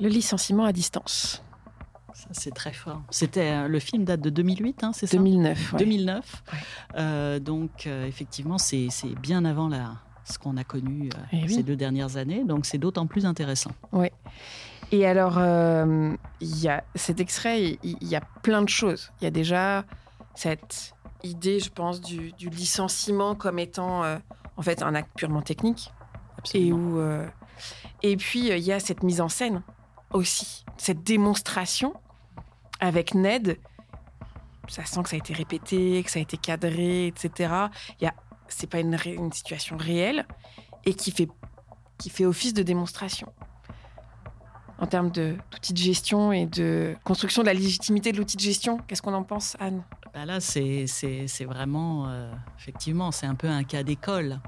Le licenciement à distance. Ça, c'est très fort. C'était euh, le film date de 2008, hein, c'est ça? 2009. ouais. 2009. Euh, donc euh, effectivement, c'est c'est bien avant la, ce qu'on a connu euh, Eh oui. ces deux dernières années. Donc c'est d'autant plus intéressant. Oui. Et alors, euh, il y a cet extrait, il y, a plein de choses. Il y a déjà cette idée, je pense, du, du licenciement comme étant euh, en fait un acte purement technique. Et, où, euh, et puis, il y a cette mise en scène aussi, cette démonstration avec Ned. Ça sent que ça a été répété, que ça a été cadré, etc. Il y a, c'est pas une, une situation réelle et qui fait, qui fait office de démonstration en termes de- d'outils de gestion et de construction de la légitimité de l'outil de gestion. Qu'est-ce qu'on en pense, Anne? Bah là, c'est vraiment, euh, effectivement, c'est un peu un cas d'école.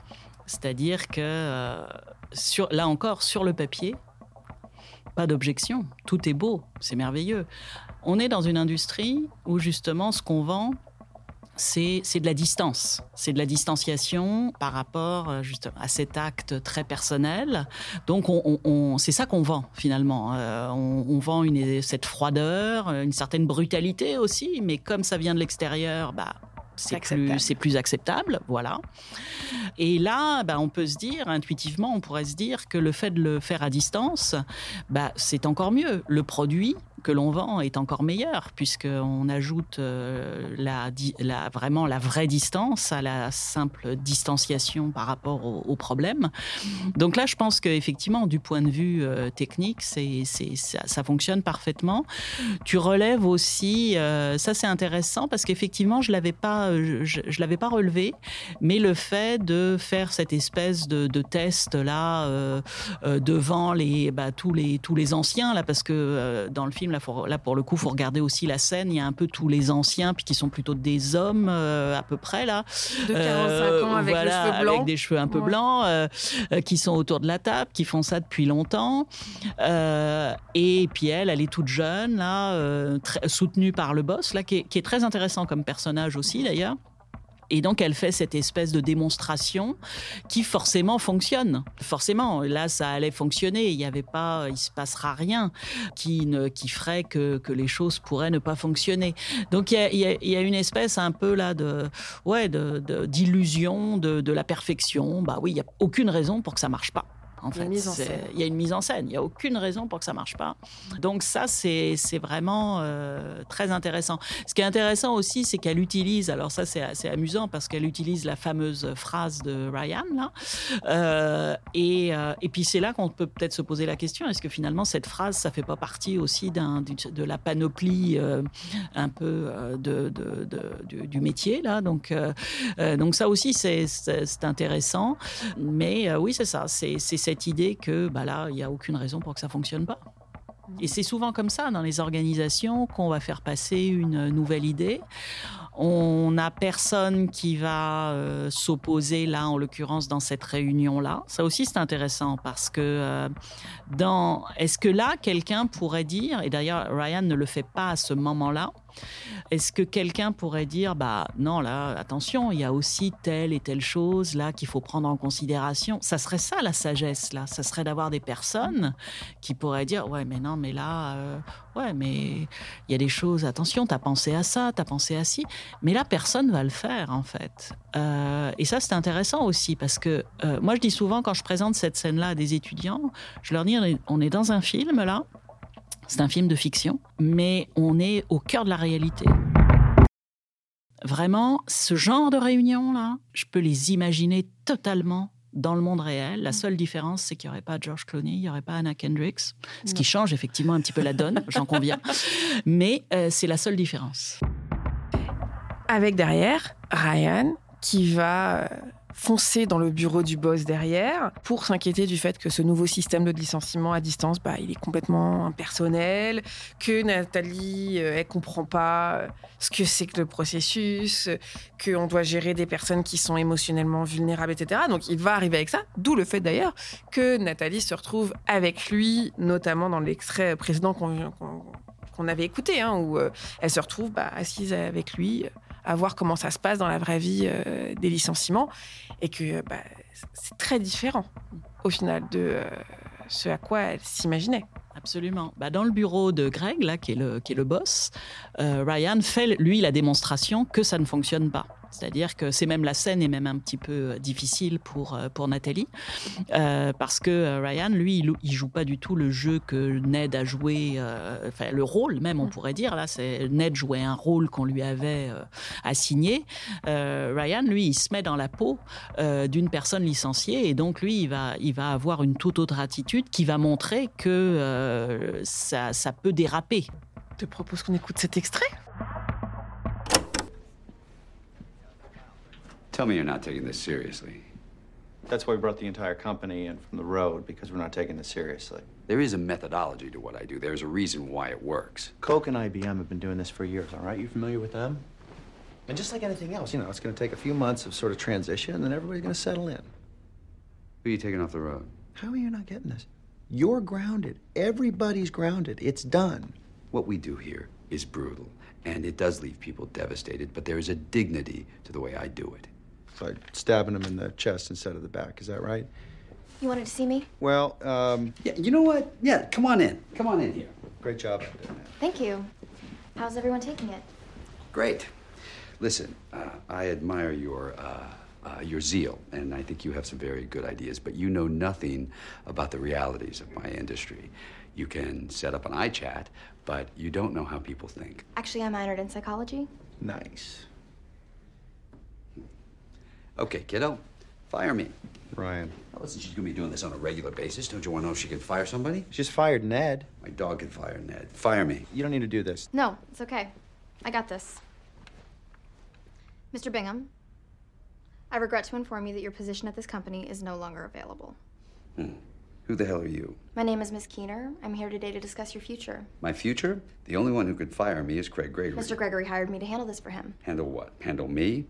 C'est-à-dire que, euh, sur, là encore, sur le papier, pas d'objection. Tout est beau, c'est merveilleux. On est dans une industrie où, justement, ce qu'on vend, c'est de la distance. C'est de la distanciation par rapport euh, justement à cet acte très personnel. Donc, on, on- on- c'est ça qu'on vend finalement. Euh, on, on vend une, cette froideur, une certaine brutalité aussi, mais comme ça vient de l'extérieur, bah, c'est plus, plus acceptable, voilà. Et là, bah, on peut se dire, intuitivement, on pourrait se dire que le fait de le faire à distance, bah, c'est encore mieux. Le produit que l'on vend est encore meilleur, puisqu'on ajoute euh, la, vraiment la vraie distance à la simple distanciation par rapport au, problème. Donc là, je pense qu'effectivement, du point de vue euh, technique, c'est, ça, ça fonctionne parfaitement. Tu relèves aussi, euh, ça c'est intéressant parce qu'effectivement, je l'avais pas, je, je pas relevé, mais le fait de faire cette espèce de, de test là devant les, bah, tous les tous les anciens là, parce que dans le film là, faut- là pour le coup, faut regarder aussi la scène. Il y a un peu tous les anciens, puis qui sont plutôt des hommes euh, à peu près là, De 45 ans avec les voilà, cheveux blancs. avec des cheveux un peu Ouais. blancs, euh, euh, qui sont autour de la table, qui font ça depuis longtemps. Euh, et puis elle, elle est toute jeune, là, euh, très- soutenue par le boss, là, qui est, qui est très intéressant comme personnage aussi d'ailleurs. Et donc, elle fait cette espèce de démonstration qui forcément fonctionne. Forcément, là, ça allait fonctionner. Il n'y avait pas, il se passera rien qui ne, qui ferait que, que les choses pourraient ne pas fonctionner. Donc, il y a, y a- y a une espèce un peu là de, ouais, de, de- d'illusion de, de la perfection. Bah oui, il n'y a aucune raison pour que ça marche pas. En fait, il y a une mise en scène. Il n'y a aucune raison pour que ça marche pas. Donc ça, c'est vraiment euh, très intéressant. Ce qui est intéressant aussi, c'est qu'elle utilise. Alors ça, c'est assez amusant parce qu'elle utilise la fameuse phrase de Ryan là. Euh, et, euh, et puis c'est là qu'on peut peut-être se poser la question est-ce que finalement cette phrase, ça fait pas partie aussi d'un de la panoplie un peu de, de- de- du, du métier là? Donc donc ça aussi c'est intéressant. Mais oui, c'est ça. C'est cette idée que bah là, il n'y a aucune raison pour que ça fonctionne pas. Et c'est souvent comme ça dans les organisations qu'on va faire passer une nouvelle idée. On n'a personne qui va euh, s'opposer là, en l'occurrence dans cette réunion-là. Ça aussi, c'est intéressant parce que euh, dans, est-ce que là, quelqu'un pourrait dire, et d'ailleurs Ryan ne le fait pas à ce moment-là, est-ce que quelqu'un pourrait dire, bah non, là, attention, il y a aussi telle et telle chose là qu'il faut prendre en considération? Ça serait ça la sagesse là. Ça serait d'avoir des personnes qui pourraient dire, ouais, mais non, mais là, euh, ouais, mais il y a des choses. Attention, t'as pensé à ça, t'as pensé à ci. Mais là, personne va le faire en fait. Euh, et ça, c'est intéressant aussi parce que euh, moi, je dis souvent quand je présente cette scène-là à des étudiants, je leur dis, on est- on est dans un film là. C'est un film de fiction, mais on est au cœur de la réalité. Vraiment, ce genre de réunion-là, je peux les imaginer totalement dans le monde réel. La seule différence, c'est qu'il n'y aurait pas George Clooney, il n'y aurait pas Anna Kendricks, ce qui change effectivement un petit peu la donne, j'en conviens. Mais euh, c'est la seule différence. Avec derrière Ryan qui va euh, foncer dans le bureau du boss derrière pour s'inquiéter du fait que ce nouveau système de licenciement à distance, bah, il est complètement impersonnel, que Nathalie, euh, elle comprend pas euh, ce que c'est que le processus, euh, qu'on doit gérer des personnes qui sont émotionnellement vulnérables, etc. Donc il va arriver avec ça, d'où le fait d'ailleurs que Nathalie se retrouve avec lui, notamment dans l'extrait précédent qu'on avait écouté, hein, où euh, elle se retrouve bah, assise avec lui, à voir comment ça se passe dans la vraie vie euh, des licenciements, et que bah, c'est très différent au final de euh, ce à quoi elle s'imaginait. Absolument. Bah, dans le bureau de Greg, là, qui est le, qui est le boss, euh, Ryan fait, lui, la démonstration que ça ne fonctionne pas. C'est-à-dire que c'est même la scène est même un petit peu euh, difficile pour, euh, pour Nathalie, euh, parce que Ryan, lui, il, il joue pas du tout le jeu que Ned a joué, euh, enfin le rôle même, on pourrait dire. Là, c'est Ned jouait un rôle qu'on lui avait euh, assigné. Euh, Ryan, lui, il se met dans la peau euh, d'une personne licenciée, et donc lui, il va, il va avoir une toute autre attitude qui va montrer que euh, ça, ça peut déraper. Je te propose qu'on écoute cet extrait. Tell me you're not taking this seriously. That's why we brought the entire company in from the road, because we're not taking this seriously. There is a methodology to what I do. There's a reason why it works. Coke and IBM have been doing this for years, all right? You familiar with them? And just like anything else, you know, it's going to take a few months of sort of transition, and then everybody's going to settle in. Who are you taking off the road? How are you not getting this? You're grounded. Everybody's grounded. It's done. What we do here is brutal, and it does leave people devastated, but there is a dignity to the way I do it. It's like stabbing him in the chest instead of the back. Is that right? You wanted to see me? Well, um. Yeah, you know what? Yeah, come on in. Come on in here. Great job out there, man. Thank you. How's everyone taking it? Great. Listen, uh, I admire your uh, uh, your zeal, and I think you have some very good ideas. But you know nothing about the realities of my industry. You can set up an iChat, but you don't know how people think. Actually, I minored in psychology. Nice. Okay, kiddo, fire me. Ryan. Now, listen, she's gonna be doing this on a regular basis. Don't you want to know if she can fire somebody? She just fired Ned. My dog can fire Ned. Fire me. You don't need to do this. No, it's okay. I got this. Mr. Bingham, I regret to inform you that your position at this company is no longer available. Hmm. Who the hell are you? My name is Miss Keener. I'm here today to discuss your future. My future? The only one who could fire me is Craig Gregory. Mr. Gregory hired me to handle this for him. Handle what? Handle me?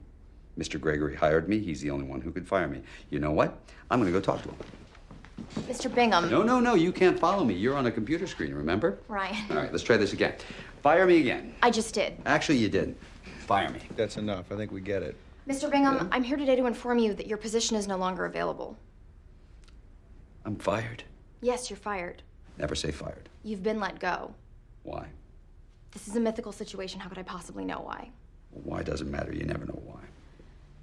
Mr. Gregory hired me. He's the only one who could fire me. You know what? I'm going to go talk to him. Mr. Bingham. No, no, no. You can't follow me. You're on a computer screen, remember? Ryan. All right, let's try this again. Fire me again. I just did. Actually, you didn't. Fire me. That's enough. I think we get it. Mr. Bingham, I'm here today to inform you that your position is no longer available. I'm fired. Yes, you're fired. Never say fired. You've been let go. Why? This is a mythical situation. How could I possibly know why? Why doesn't matter. You never know why.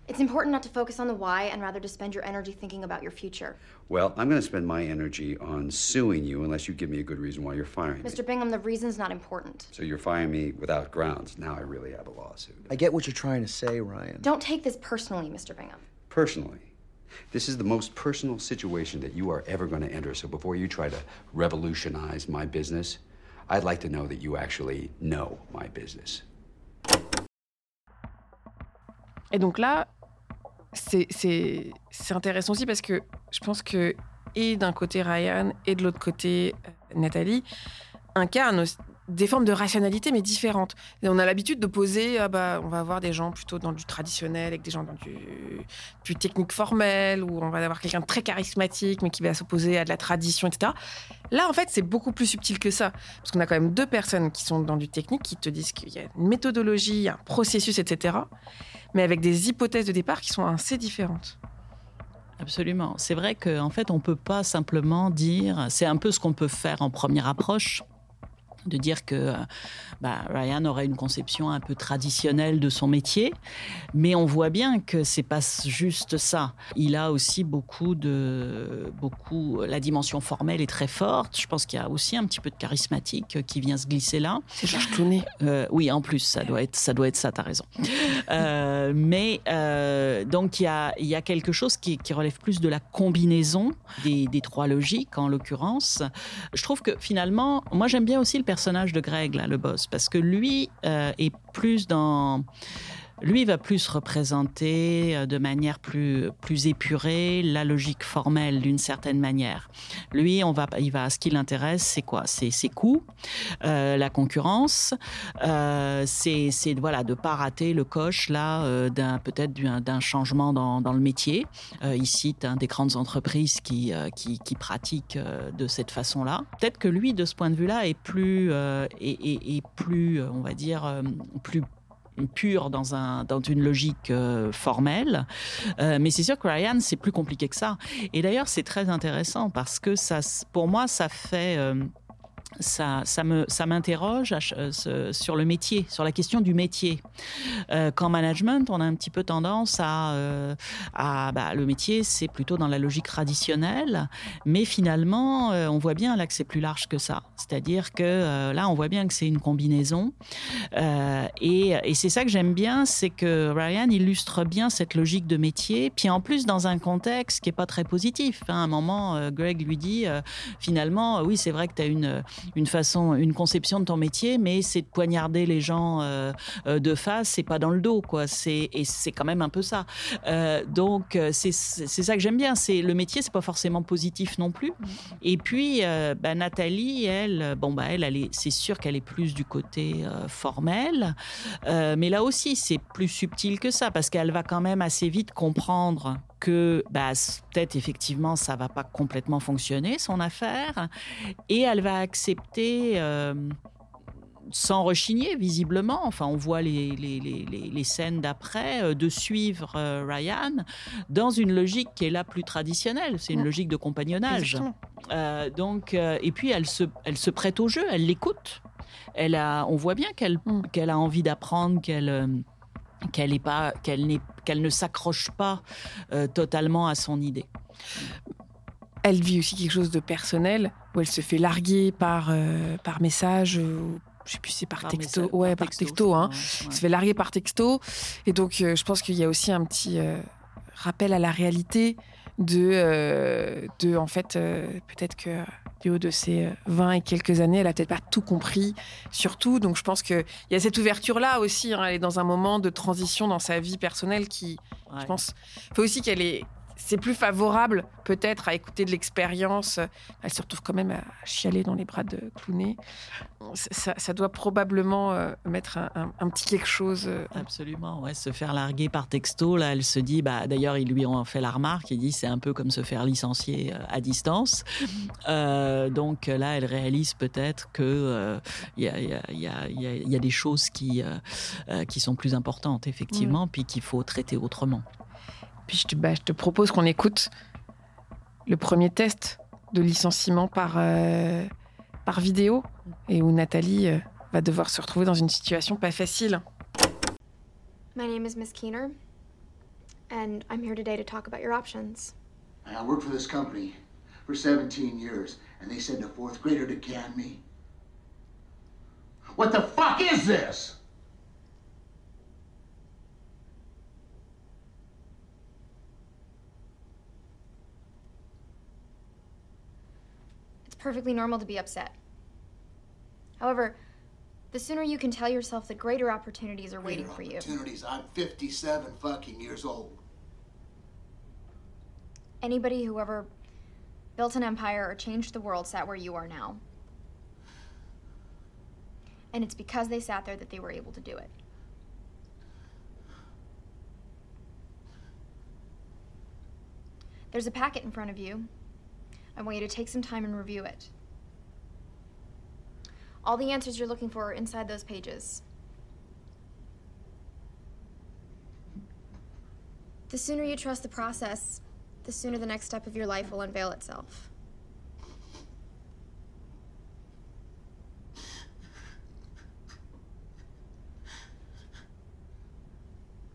It's important not to focus on the why and rather to spend your energy thinking about your future. Well, I'm going to spend my energy on suing you unless you give me a good reason why you're firing me. Mr. Bingham, the reason's not important. So you're firing me without grounds. Now I really have a lawsuit. I get what you're trying to say, Ryan. Don't take this personally, Mr. Bingham. Personally, this is the most personal situation that you are ever going to enter. So before you try to revolutionize my business, I'd like to know that you actually know my business. Et donc là, c'est- intéressant aussi parce que je pense que, et d'un côté Ryan, et de l'autre côté euh, Nathalie, incarnent des formes de rationalité, mais différentes. Et on a l'habitude de poser, ah bah, on va avoir des gens plutôt dans du traditionnel, avec des gens dans du, du technique formel, ou on va avoir quelqu'un de très charismatique, mais qui va s'opposer à de la tradition, etc. Là, en fait, c'est beaucoup plus subtil que ça. Parce qu'on a quand même deux personnes qui sont dans du technique, qui te disent qu'il y a une méthodologie, un processus, etc. Mais avec des hypothèses de départ qui sont assez différentes. Absolument. C'est vrai qu'en fait, on peut pas simplement dire. C'est un peu ce qu'on peut faire en première approche de dire que euh, bah, Ryan aurait une conception un peu traditionnelle de son métier, mais on voit bien que c'est pas juste ça. Il a aussi beaucoup de beaucoup la dimension formelle est très forte. Je pense qu'il y a aussi un petit peu de charismatique euh, qui vient se glisser là. C'est Georges Clooney. Euh, oui, en plus, ça doit être ça doit être ça. T'as raison. Euh, mais euh, donc il y a il y a quelque chose qui, qui relève plus de la combinaison des, des trois logiques en l'occurrence. Je trouve que finalement, moi j'aime bien aussi le personnage de Greg, là, le boss, parce que lui euh, est plus dans. Lui va plus représenter euh, de manière plus, plus épurée la logique formelle d'une certaine manière. Lui, on va, il va, ce qui l'intéresse, c'est quoi? C'est ses coûts, euh, la concurrence, euh, c'est voilà de pas rater le coche là euh, d'un peut-être d'un changement dans, dans le métier. Il cite des grandes entreprises qui, qui, pratiquent de cette façon-là. Peut-être que lui, de ce point de vue-là, est est, est- plus, on va dire, plus pur dans, un, dans une logique euh, formelle. Euh, mais c'est sûr que Ryan, c'est plus compliqué que ça. Et d'ailleurs, c'est très intéressant parce que ça, pour moi, ça fait... euh, ça, ça me, ça m'interroge euh, sur le métier, sur la question du métier. Euh, Qu'en management, on a un petit peu tendance à, euh, bah, le métier, c'est plutôt dans la logique traditionnelle, mais finalement, euh, on voit bien là que c'est plus large que ça. C'est-à-dire que là, on voit bien que c'est une combinaison, et, c'est ça que j'aime bien, c'est que Ryan illustre bien cette logique de métier, puis en plus dans un contexte qui est pas très positif. hein. À un moment, Greg lui dit finalement, oui, c'est vrai que tu as une, une façon, une conception de ton métier, mais c'est de poignarder les gens euh, euh, de face, c'est pas dans le dos, quoi. C'est et c'est quand même un peu ça. Euh, donc c'est ça que j'aime bien. C'est le métier, c'est pas forcément positif non plus. Et puis bah, Nathalie, elle, bon bah elle, elle est, c'est sûr qu'elle est plus du côté formel, mais là aussi c'est plus subtil que ça parce qu'elle va quand même assez vite comprendre que bah, peut-être effectivement ça va pas complètement fonctionner son affaire et elle va accepter euh, sans rechigner visiblement, enfin on voit les, les, les, les- scènes d'après, euh, de suivre euh, Ryan dans une logique qui est là plus traditionnelle, c'est une Mm. logique de compagnonnage. Donc, et puis elle se, elle se prête au jeu, elle l'écoute. Elle a, on voit bien qu'elle qu'elle a envie d'apprendre, qu'elle qu'elle pas, qu'elle n'est, qu'elle ne s'accroche pas euh, totalement à son idée. Elle vit aussi quelque chose de personnel, où elle se fait larguer par, euh, par message, ou je sais plus si c'est par, Par texto. message- ouais, par texto, texto. hein. ouais. Elle se fait larguer par texto. Et donc, euh, je pense qu'il y a aussi un petit euh, rappel à la réalité de, euh, de en fait, euh, peut-être que du haut de ses euh, 20 et quelques années, elle a peut-être pas tout compris, surtout. Donc, je pense qu'il y a cette ouverture-là aussi. hein. elle est dans un moment de transition dans sa vie personnelle qui, je pense, fait aussi qu'elle est. C'est plus favorable, peut-être, à écouter de l'expérience. Elle se retrouve quand même à chialer dans les bras de Clooney. Ça, ça doit probablement euh, mettre un, un- un petit quelque chose. euh, Absolument, ouais, se faire larguer par texto, là, elle se dit, bah, d'ailleurs, ils lui ont fait la remarque, il dit, c'est un peu comme se faire licencier euh, à distance. Euh, donc euh, là, elle réalise peut-être que euh, il y, a, y y y y des choses qui, euh, euh, qui sont plus importantes, effectivement, puis qu'il faut traiter autrement. Puis je te, bah, je te propose qu'on écoute le premier test de licenciement par, euh, par vidéo et où Nathalie euh, va devoir se retrouver dans une situation pas facile. My name is Miss Keener. and I'm here today to talk about your options. I worked for this company for 17 years, and they send a fourth grader to can me. What the fuck is this? Perfectly normal to be upset. However, the sooner you can tell yourself that greater opportunities are waiting for you. Opportunities. I'm 57 fucking years old. Anybody who ever built an empire or changed the world sat where you are now. And it's because they sat there that they were able to do it. There's a packet in front of you. I want you to take some time and review it. All the answers you're looking for are inside those pages. The sooner you trust the process, the sooner the next step of your life will unveil itself.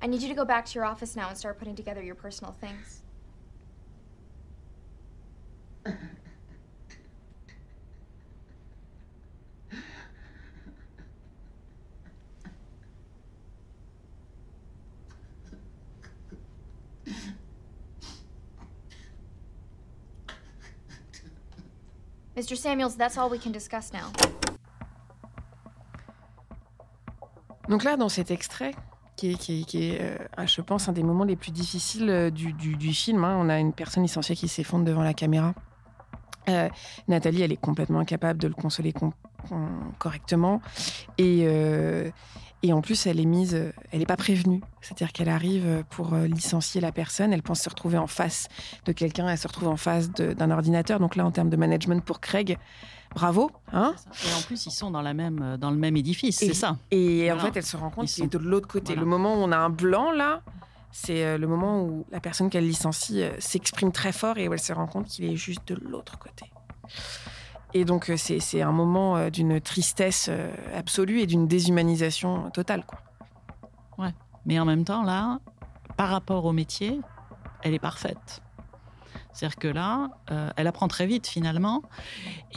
I need you to go back to your office now and start putting together your personal things. Mr. Samuels, that's all we can discuss now. Donc là, dans cet extrait, qui est, qui est- qui est, euh, je pense, un des moments les plus difficiles euh, du, du- du film, hein, on a une personne licenciée qui s'effondre devant la caméra. Euh, Nathalie, elle est complètement incapable de le consoler com- correctement. Et, euh, et en plus, elle est mise, elle n'est pas prévenue. C'est-à-dire qu'elle arrive pour euh, licencier la personne. Elle pense se retrouver en face de quelqu'un. Elle se retrouve en face d'un ordinateur. Donc là, en termes de management pour Craig, bravo. Hein Et en plus, ils sont dans, la même, dans le même édifice, Et- c'est ça. Et en fait, elle se rend compte Ils qu'il est sont- de l'autre côté. Voilà. Le moment où on a un blanc, là, c'est euh, le moment où la personne qu'elle licencie euh, s'exprime très fort et où elle se rend compte qu'il est juste de l'autre côté. Et donc, euh, c'est un moment d'une tristesse absolue et d'une déshumanisation totale. Quoi. Ouais. Mais en même temps, là, par rapport au métier, elle est parfaite. C'est-à-dire que là, elle apprend très vite finalement,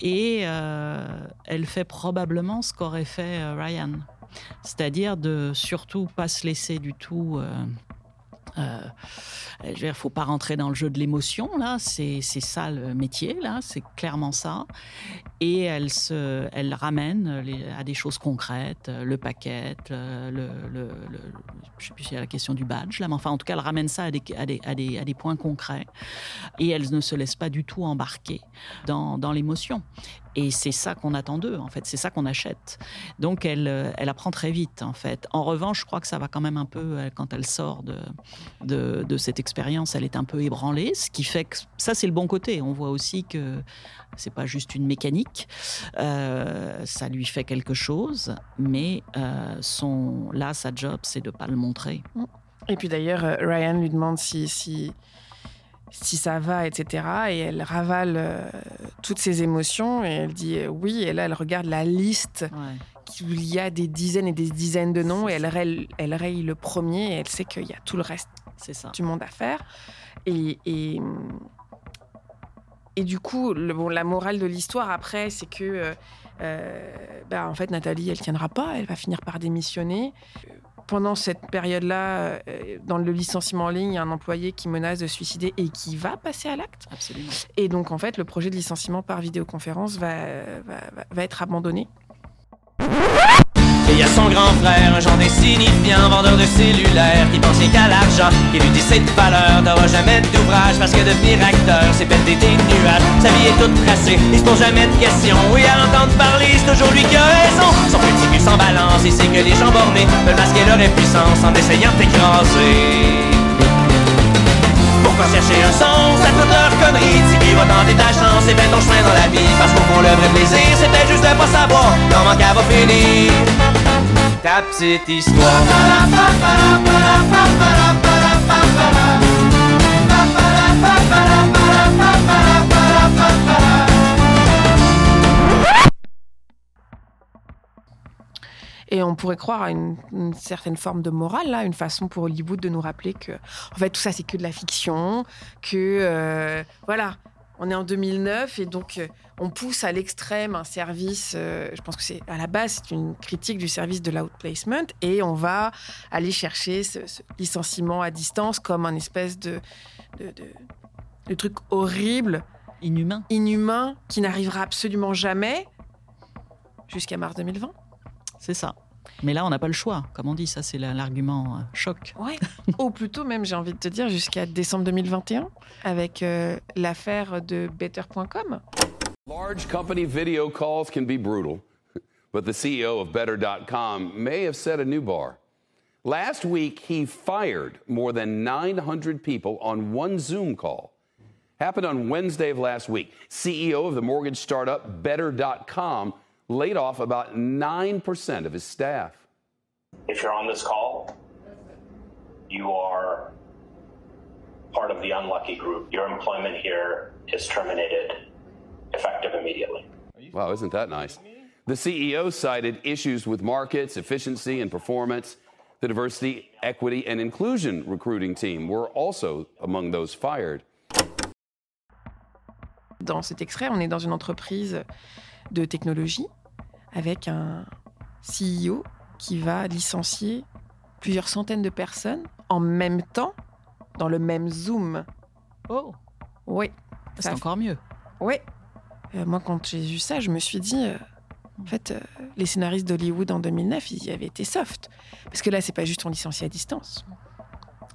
et elle fait probablement ce qu'aurait fait Ryan. C'est-à-dire de surtout pas se laisser du tout. Euh, je veux dire, faut pas rentrer dans le jeu de l'émotion là. C'est ça le métier là. C'est clairement ça. Et elle se, ramène les- à des choses concrètes, euh, le paquet, euh, le, je plus la question du badge là, mais enfin en tout cas elle ramène ça à des, à des, à des, à des points concrets. Et elle ne se laisse pas du tout embarquer dans, dans l'émotion. Et c'est ça qu'on attend d'eux, en fait. C'est ça qu'on achète. Donc, elle, euh, elle apprend très vite, en fait. En revanche, je crois que ça va quand même un peu, euh, quand elle sort de, de, cette expérience, elle est un peu ébranlée, ce qui fait que ça, c'est le bon côté. On voit aussi que c'est pas juste une mécanique. Euh, ça lui fait quelque chose, mais son, là, sa job, c'est de pas le montrer. Et puis d'ailleurs, Ryan lui demande si, si ça va, etc. Et elle ravale euh, toutes ses émotions et elle dit euh, oui. Et là, elle regarde la liste où il y a des dizaines et des dizaines de noms et elle raye, elle raye le premier et elle sait qu'il y a tout le reste du monde à faire. Et, et, et du coup, le, bon, la morale de l'histoire après, c'est que euh, bah, en fait, Nathalie, elle tiendra pas, elle va finir par démissionner. Pendant cette période-là, euh, dans le licenciement en ligne, il y a un employé qui menace de suicider et qui va passer à l'acte. Absolument. Et donc, en fait, le projet de licenciement par vidéoconférence va, va- va être abandonné. Y a son grand frère, un genre d'insignifiant vendeur de cellulaire Qui pense rien qu'à l'argent, qui lui dit c'est de valeur T'auras jamais d'ouvrage parce que devenir acteur C'est perdre des nuages, sa vie est toute tracée Il se pose jamais de questions, oui à l'entendre parler C'est toujours lui qui a raison, son petit cul sans balance Il sait que les gens bornés veulent masquer leur impuissance En essayant de t'écraser pourquoi chercher un sens à toute leur connerie Si qui va tenter ta chance et fais ton chemin dans la vie Parce qu'au fond le vrai plaisir peut-être juste de pas savoir Comment qu'elle va finir Histoire. Et on pourrait croire à une, une certaine forme de morale, là, une façon pour Hollywood de nous rappeler que, en fait, tout ça, c'est que de la fiction, que, euh, voilà, on est en 2009 et donc euh, on pousse à l'extrême un service. euh, je pense que c'est à la base c'est une critique du service de l'outplacement et on va aller chercher ce, ce licenciement à distance comme un espèce de, de, de- de truc horrible, inhumain, inhumain qui n'arrivera absolument jamais jusqu'à mars 2020. C'est ça. Mais là, on n'a pas le choix. Comme on dit, ça, c'est la- l'argument euh, choc. Ouais. Ou plutôt même, j'ai envie de te dire, jusqu'à décembre 2021 avec euh, l'affaire de Better.com. Large company video calls can be brutal, but the CEO of Better.com may have set a new bar. Last week, he fired more than 900 people on one Zoom call. Happened on Wednesday of last week. CEO of the mortgage startup Better.com laid off about 9% of his staff. If you're on this call, you are part of the unlucky group. Your employment here is terminated effective immediately. Wow, isn't that nice? The CEO cited issues with markets, efficiency, and performance. The diversity, equity, and inclusion recruiting team were also among those fired. Dans cet extrait, on est dans une entreprise de technologie avec un CEO qui va licencier plusieurs centaines de personnes en même temps dans le même Zoom. Oh Oui. C'est encore mieux. Oui. Euh, moi, quand j'ai vu ça, je me suis dit, euh, en fait, euh, les scénaristes d'Hollywood en 2009, ils y avaient été soft. Parce que là, c'est pas juste on licencie à distance.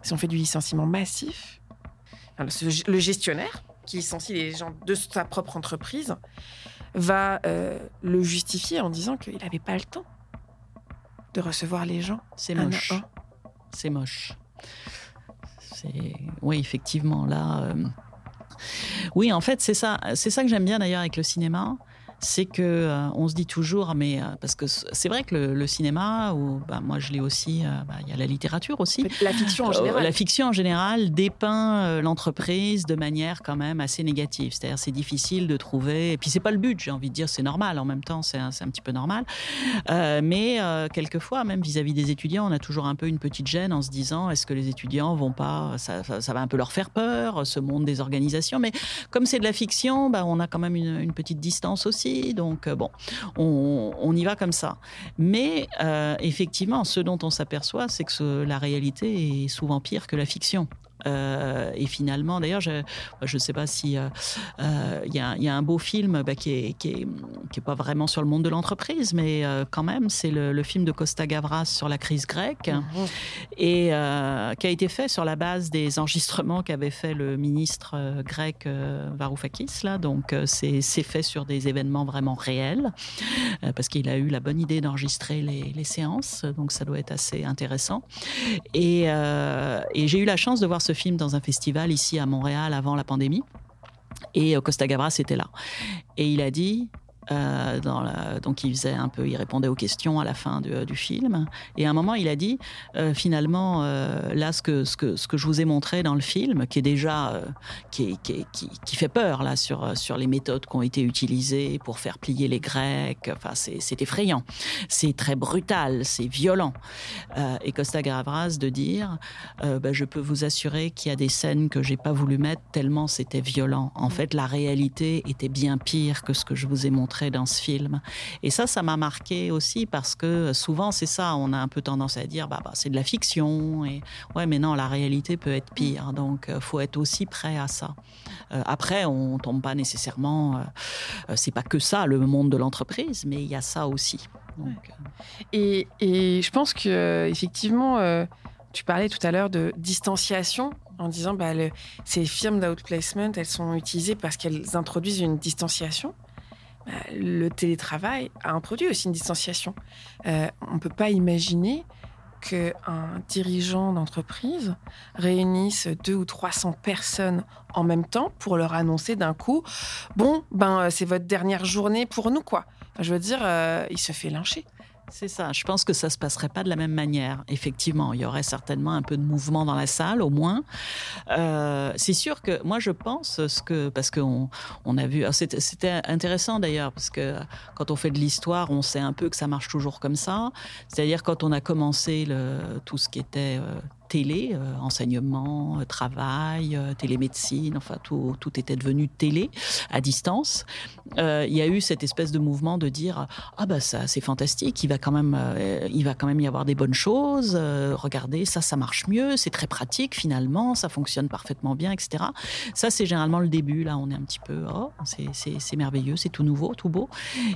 Si on fait du licenciement massif, ce- le gestionnaire qui licencie les gens de sa propre entreprise va euh, le justifier en disant qu'il n'avait pas le temps de recevoir les gens. C'est moche. C'est moche. Oui, effectivement là. euh, Oui, en fait, c'est ça. C'est ça que j'aime bien d'ailleurs avec le cinéma. C'est que euh, on se dit toujours, mais euh, parce que c'est vrai que le, le cinéma, ou bah, moi je l'ai aussi, euh, bah, il y a la littérature aussi. La fiction en général. la fiction en général dépeint l'entreprise de manière quand même assez négative. C'est-à-dire c'est difficile de trouver. Et puis c'est pas le but. J'ai envie de dire c'est normal. En même temps c'est un, un petit peu normal. Mais quelquefois même vis-à-vis des étudiants, on a toujours un peu une petite gêne en se disant est-ce que les étudiants vont pas ça, ça- ça va un peu leur faire peur ce monde des organisations. Mais comme c'est de la fiction, bah, on a quand même une, une petite distance aussi. Donc euh, bon, on, y va comme ça. Mais euh, effectivement, ce dont on s'aperçoit, c'est que la réalité est souvent pire que la fiction. Euh, et finalement, d'ailleurs, je ne sais pas si euh, euh, il y, a, il y a un beau film bah, qui est qui est, qui est pas vraiment sur le monde de l'entreprise, mais quand même, c'est le, le film de Costa Gavras sur la crise grecque et euh, qui a été fait sur la base des enregistrements qu'avait fait le ministre grec Varoufakis. Là, donc c'est fait sur des événements vraiment réels parce qu'il a eu la bonne idée d'enregistrer les, les séances, donc ça doit être assez intéressant. Et, et j'ai eu la chance de voir ce film dans un festival ici à Montréal avant la pandémie. Et euh, Costa Gavras était là. Et il a dit, euh, dans la- donc il faisait un peu, il répondait aux questions à la fin du, du film. Et à un moment, il a dit, euh, finalement, euh, là, ce que, ce, que, ce que je vous ai montré dans le film, qui est déjà, qui, est- qui, est- qui, qui fait peur là sur, sur les méthodes qui ont été utilisées pour faire plier les Grecs. Enfin, c'est c'est effrayant, c'est très brutal, c'est violent. Et Costa Gavras de dire, bah, je peux vous assurer qu'il y a des scènes que j'ai pas voulu mettre tellement c'était violent. En fait, la réalité était bien pire que ce que je vous ai montré dans ce film. Et ça, ça m'a marqué aussi parce que souvent c'est ça, on a un peu tendance à dire, bah, bah, c'est de la fiction. Et ouais, mais non, la réalité peut être pire. Donc, euh, faut être aussi prêt à ça. Euh, après, on tombe pas nécessairement. euh, euh, c'est pas que ça le monde de l'entreprise, mais il y a ça aussi. Donc, Et, et je pense que effectivement, euh, tu parlais tout à l'heure de distanciation en disant bah, le- ces firmes d'outplacement, elles sont utilisées parce qu'elles introduisent une distanciation. Bah, le télétravail a introduit aussi une distanciation. Euh, on ne peut pas imaginer qu'un dirigeant d'entreprise réunisse deux ou 300 personnes en même temps pour leur annoncer d'un coup bon, ben, euh, c'est votre dernière journée pour nous, quoi. Je veux dire, euh, il se fait lyncher. C'est ça. Je pense que ça se passerait pas de la même manière. Effectivement, il y aurait certainement un peu de mouvement dans la salle, au moins. Euh, c'est sûr que moi, je pense ce que parce qu'on on a vu. C'était intéressant d'ailleurs parce que quand on fait de l'histoire, on sait un peu que ça marche toujours comme ça. C'est-à-dire quand on a commencé tout ce qui était euh, télé, euh, enseignement, euh, travail, euh, télémédecine, enfin tout, tout, était devenu télé à distance. il y a eu cette espèce de mouvement de dire ah bah ça c'est fantastique, il va quand même il va quand même y avoir des bonnes choses. regardez ça ça marche mieux, c'est très pratique finalement, ça fonctionne parfaitement bien, etc. Ça c'est généralement le début là, on est un petit peu oh c'est merveilleux, c'est tout nouveau, tout beau.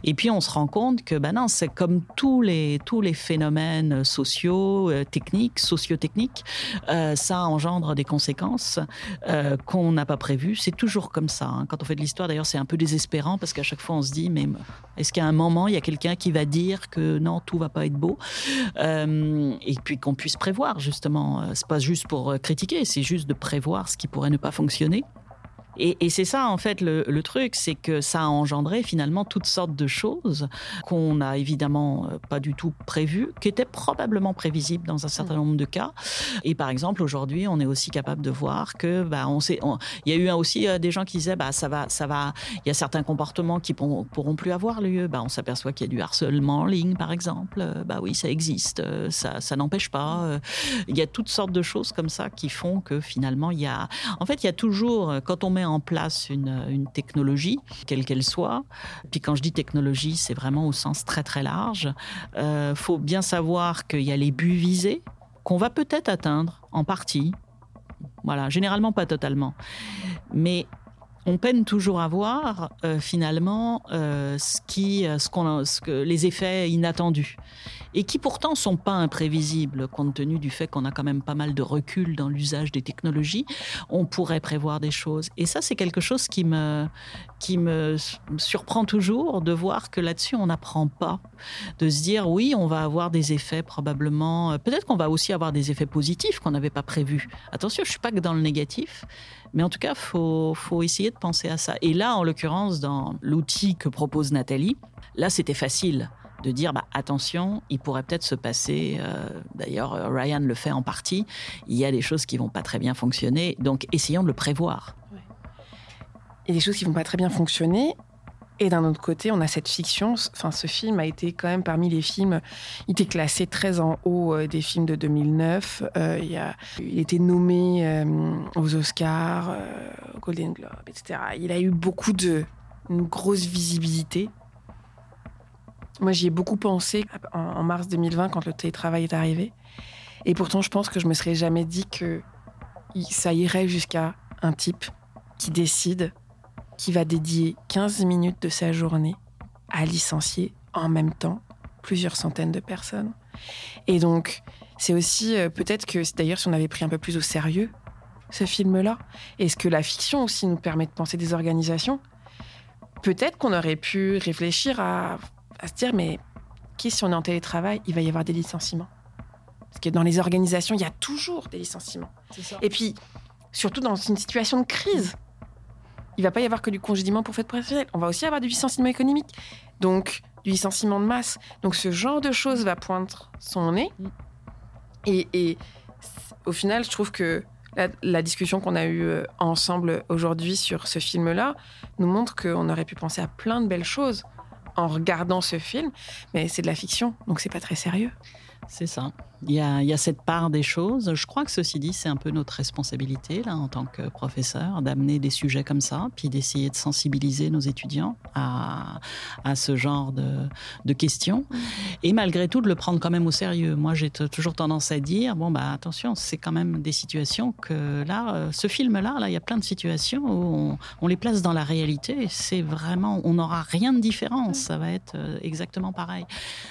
Et puis on se rend compte que ben non c'est comme tous les tous les phénomènes sociaux, techniques, sociotechniques euh, ça engendre des conséquences euh, qu'on n'a pas prévues. C'est toujours comme ça. Hein. Quand on fait de l'histoire, d'ailleurs, c'est un peu désespérant parce qu'à chaque fois, on se dit, mais est-ce qu'à un moment, il y a quelqu'un qui va dire que non, tout va pas être beau? Euh, Et puis qu'on puisse prévoir, justement. C'est pas juste pour critiquer, c'est juste de prévoir ce qui pourrait ne pas fonctionner. Et, c'est ça, en fait, le, truc, c'est que ça a engendré finalement toutes sortes de choses qu'on n'a évidemment euh, pas du tout prévues, qui étaient probablement prévisibles dans un certain nombre de cas. Et par exemple, aujourd'hui, on est aussi capable de voir que, bah, on sait, il y a eu aussi euh, des gens qui disaient, bah, ça va, ça va, il y a certains comportements qui pourront, pourront plus avoir lieu. Bah, on s'aperçoit qu'il y a du harcèlement en ligne, par exemple. Euh, bah oui, ça existe, ça, ça n'empêche pas. Il y a toutes sortes de choses comme ça qui font que finalement, il y a, en fait, il y a toujours, quand on met en place une, technologie, quelle qu'elle soit. Puis quand je dis technologie, c'est vraiment au sens très très large. Il euh, faut bien savoir qu'il y a les buts visés qu'on va peut-être atteindre en partie. Voilà, généralement pas totalement. Mais on peine toujours à voir euh, finalement euh, ce qui, qu'on, ce que, les effets inattendus et qui pourtant sont pas imprévisibles compte tenu du fait qu'on a quand même pas mal de recul dans l'usage des technologies. On pourrait prévoir des choses et ça c'est quelque chose qui me qui me surprend toujours de voir que là-dessus on n'apprend pas, de se dire oui on va avoir des effets probablement, euh, peut-être qu'on va aussi avoir des effets positifs qu'on n'avait pas prévus. Attention, je suis pas que dans le négatif, mais en tout cas faut faut essayer de penser à ça. Et là en l'occurrence dans l'outil que propose Nathalie, là c'était facile de dire bah, attention, il pourrait peut-être se passer, euh, d'ailleurs euh, Ryan le fait en partie, il y a des choses qui vont pas très bien fonctionner, donc essayons de le prévoir. Y a des choses qui vont pas très bien fonctionner. Et d'un autre côté, on a cette fiction. Enfin, ce film a été quand même parmi les films. Il était classé très en haut euh, des films de 2009. il, a, il était nommé aux Oscars, au Golden Globe, etc. Il a eu beaucoup de une grosse visibilité. Moi, j'y ai beaucoup pensé en, mars 2020 quand le télétravail est arrivé. Et pourtant, je pense que je me serais jamais dit que ça irait jusqu'à un type qui décide qui va dédier 15 minutes de sa journée à licencier en même temps plusieurs centaines de personnes. Et donc, c'est aussi euh, peut-être que d'ailleurs, si on avait pris un peu plus au sérieux ce film-là, est-ce que la fiction aussi nous permet de penser des organisations? Peut-être qu'on aurait pu réfléchir à à se dire, mais qui, si on est en télétravail, il va y avoir des licenciements? Parce que dans les organisations, il y a toujours des licenciements. Et puis, surtout dans une situation de crise, il va pas y avoir que du congédiement pour fête professionnelle. On va aussi avoir du licenciement économique. Donc, du licenciement de masse. Donc, ce genre de choses va poindre son nez. Mm. Et, au final, je trouve que la, la discussion qu'on a eue euh, ensemble aujourd'hui sur ce film-là nous montre qu'on aurait pu penser à plein de belles choses en regardant ce film, mais c'est de la fiction, donc c'est pas très sérieux. C'est ça. Il y, a, cette part des choses. Je crois que ceci dit, c'est un peu notre responsabilité, là, en tant que professeur, d'amener des sujets comme ça, puis d'essayer de sensibiliser nos étudiants à, à ce genre de, de, questions. Et malgré tout, de le prendre quand même au sérieux. Moi, j'ai toujours tendance à dire, bon, bah, attention, c'est quand même des situations que, là, euh, ce film-là, là, il y a plein de situations où on, les place dans la réalité. C'est vraiment, on n'aura rien de différent. Ça va être euh, exactement pareil.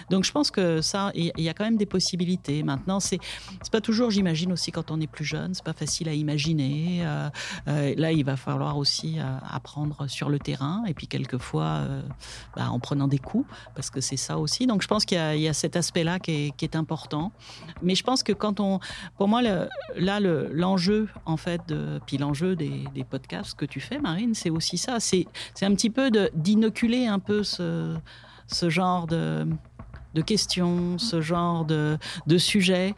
Donc, je pense que ça, il y a quand même des possibilités. Maintenant, c'est c'est pas toujours, j'imagine aussi quand on est plus jeune, c'est pas facile à imaginer. Euh, euh, là, il va falloir aussi euh, apprendre sur le terrain et puis quelquefois bah, en prenant des coups parce que c'est ça aussi. Donc, je pense qu'il y, a cet aspect-là qui est, important. Mais je pense que quand on, pour moi, là, l'enjeu en fait, puis l'enjeu des, des, podcasts que tu fais, Marine, c'est aussi ça. C'est un petit peu d'inoculer un peu ce, ce genre de de questions, ce genre de, de sujets.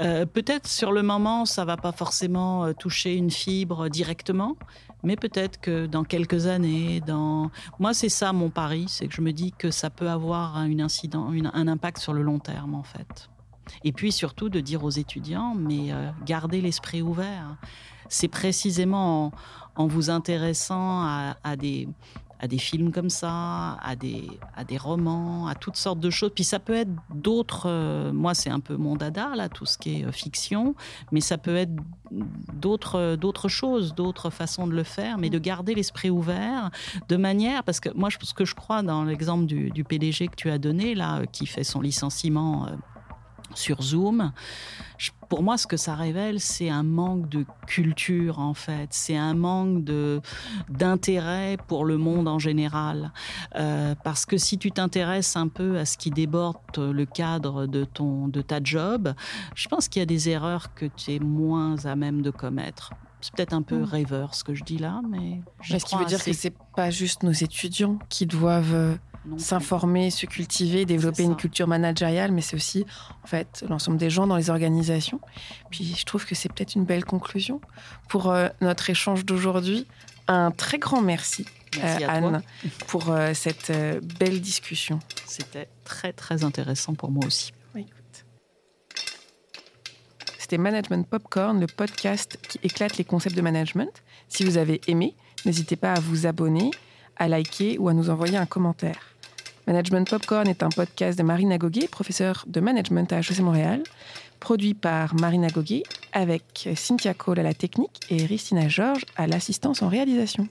Euh, peut-être sur le moment, ça va pas forcément euh, toucher une fibre directement, mais peut-être que dans quelques années, dans moi c'est ça mon pari, c'est que je me dis que ça peut avoir un, incident, un impact sur le long terme en fait. Et puis surtout de dire aux étudiants, mais euh, gardez l'esprit ouvert. C'est précisément en, vous intéressant à, des, à des films comme ça, à des, à des romans, à toutes sortes de choses. Puis ça peut être d'autres. Euh, moi, c'est un peu mon dada, là, tout ce qui est euh, fiction, mais ça peut être d'autres, d'autres choses, d'autres façons de le faire, mais de garder l'esprit ouvert de manière. Parce que moi, ce que je crois dans l'exemple du, du PDG que tu as donné, là, qui fait son licenciement sur Zoom. pour moi, ce que ça révèle, c'est un manque de culture, en fait. C'est un manque de, d'intérêt pour le monde en général. Euh, parce que si tu t'intéresses un peu à ce qui déborde le cadre de, ton, de ta job, je pense qu'il y a des erreurs que tu es moins à même de commettre. C'est peut-être un peu mmh. rêveur ce que je dis là, mais. ce qui veut dire que c'est pas juste nos étudiants qui doivent euh, s'informer, se cultiver, développer une culture managériale, mais c'est aussi en fait l'ensemble des gens dans les organisations. Puis je trouve que c'est peut-être une belle conclusion pour euh, notre échange d'aujourd'hui. Un très grand merci, euh, Anne pour euh, cette belle discussion. C'était très très intéressant pour moi aussi. C'était Management Popcorn, le podcast qui éclate les concepts de management. Si vous avez aimé, n'hésitez pas à vous abonner, à liker ou à nous envoyer un commentaire. Management Popcorn est un podcast de Marina Goguet, professeure de management à HEC Montréal, produit par Marina Goguet avec Cynthia Cole à la technique et Ristina Georges à l'assistance en réalisation.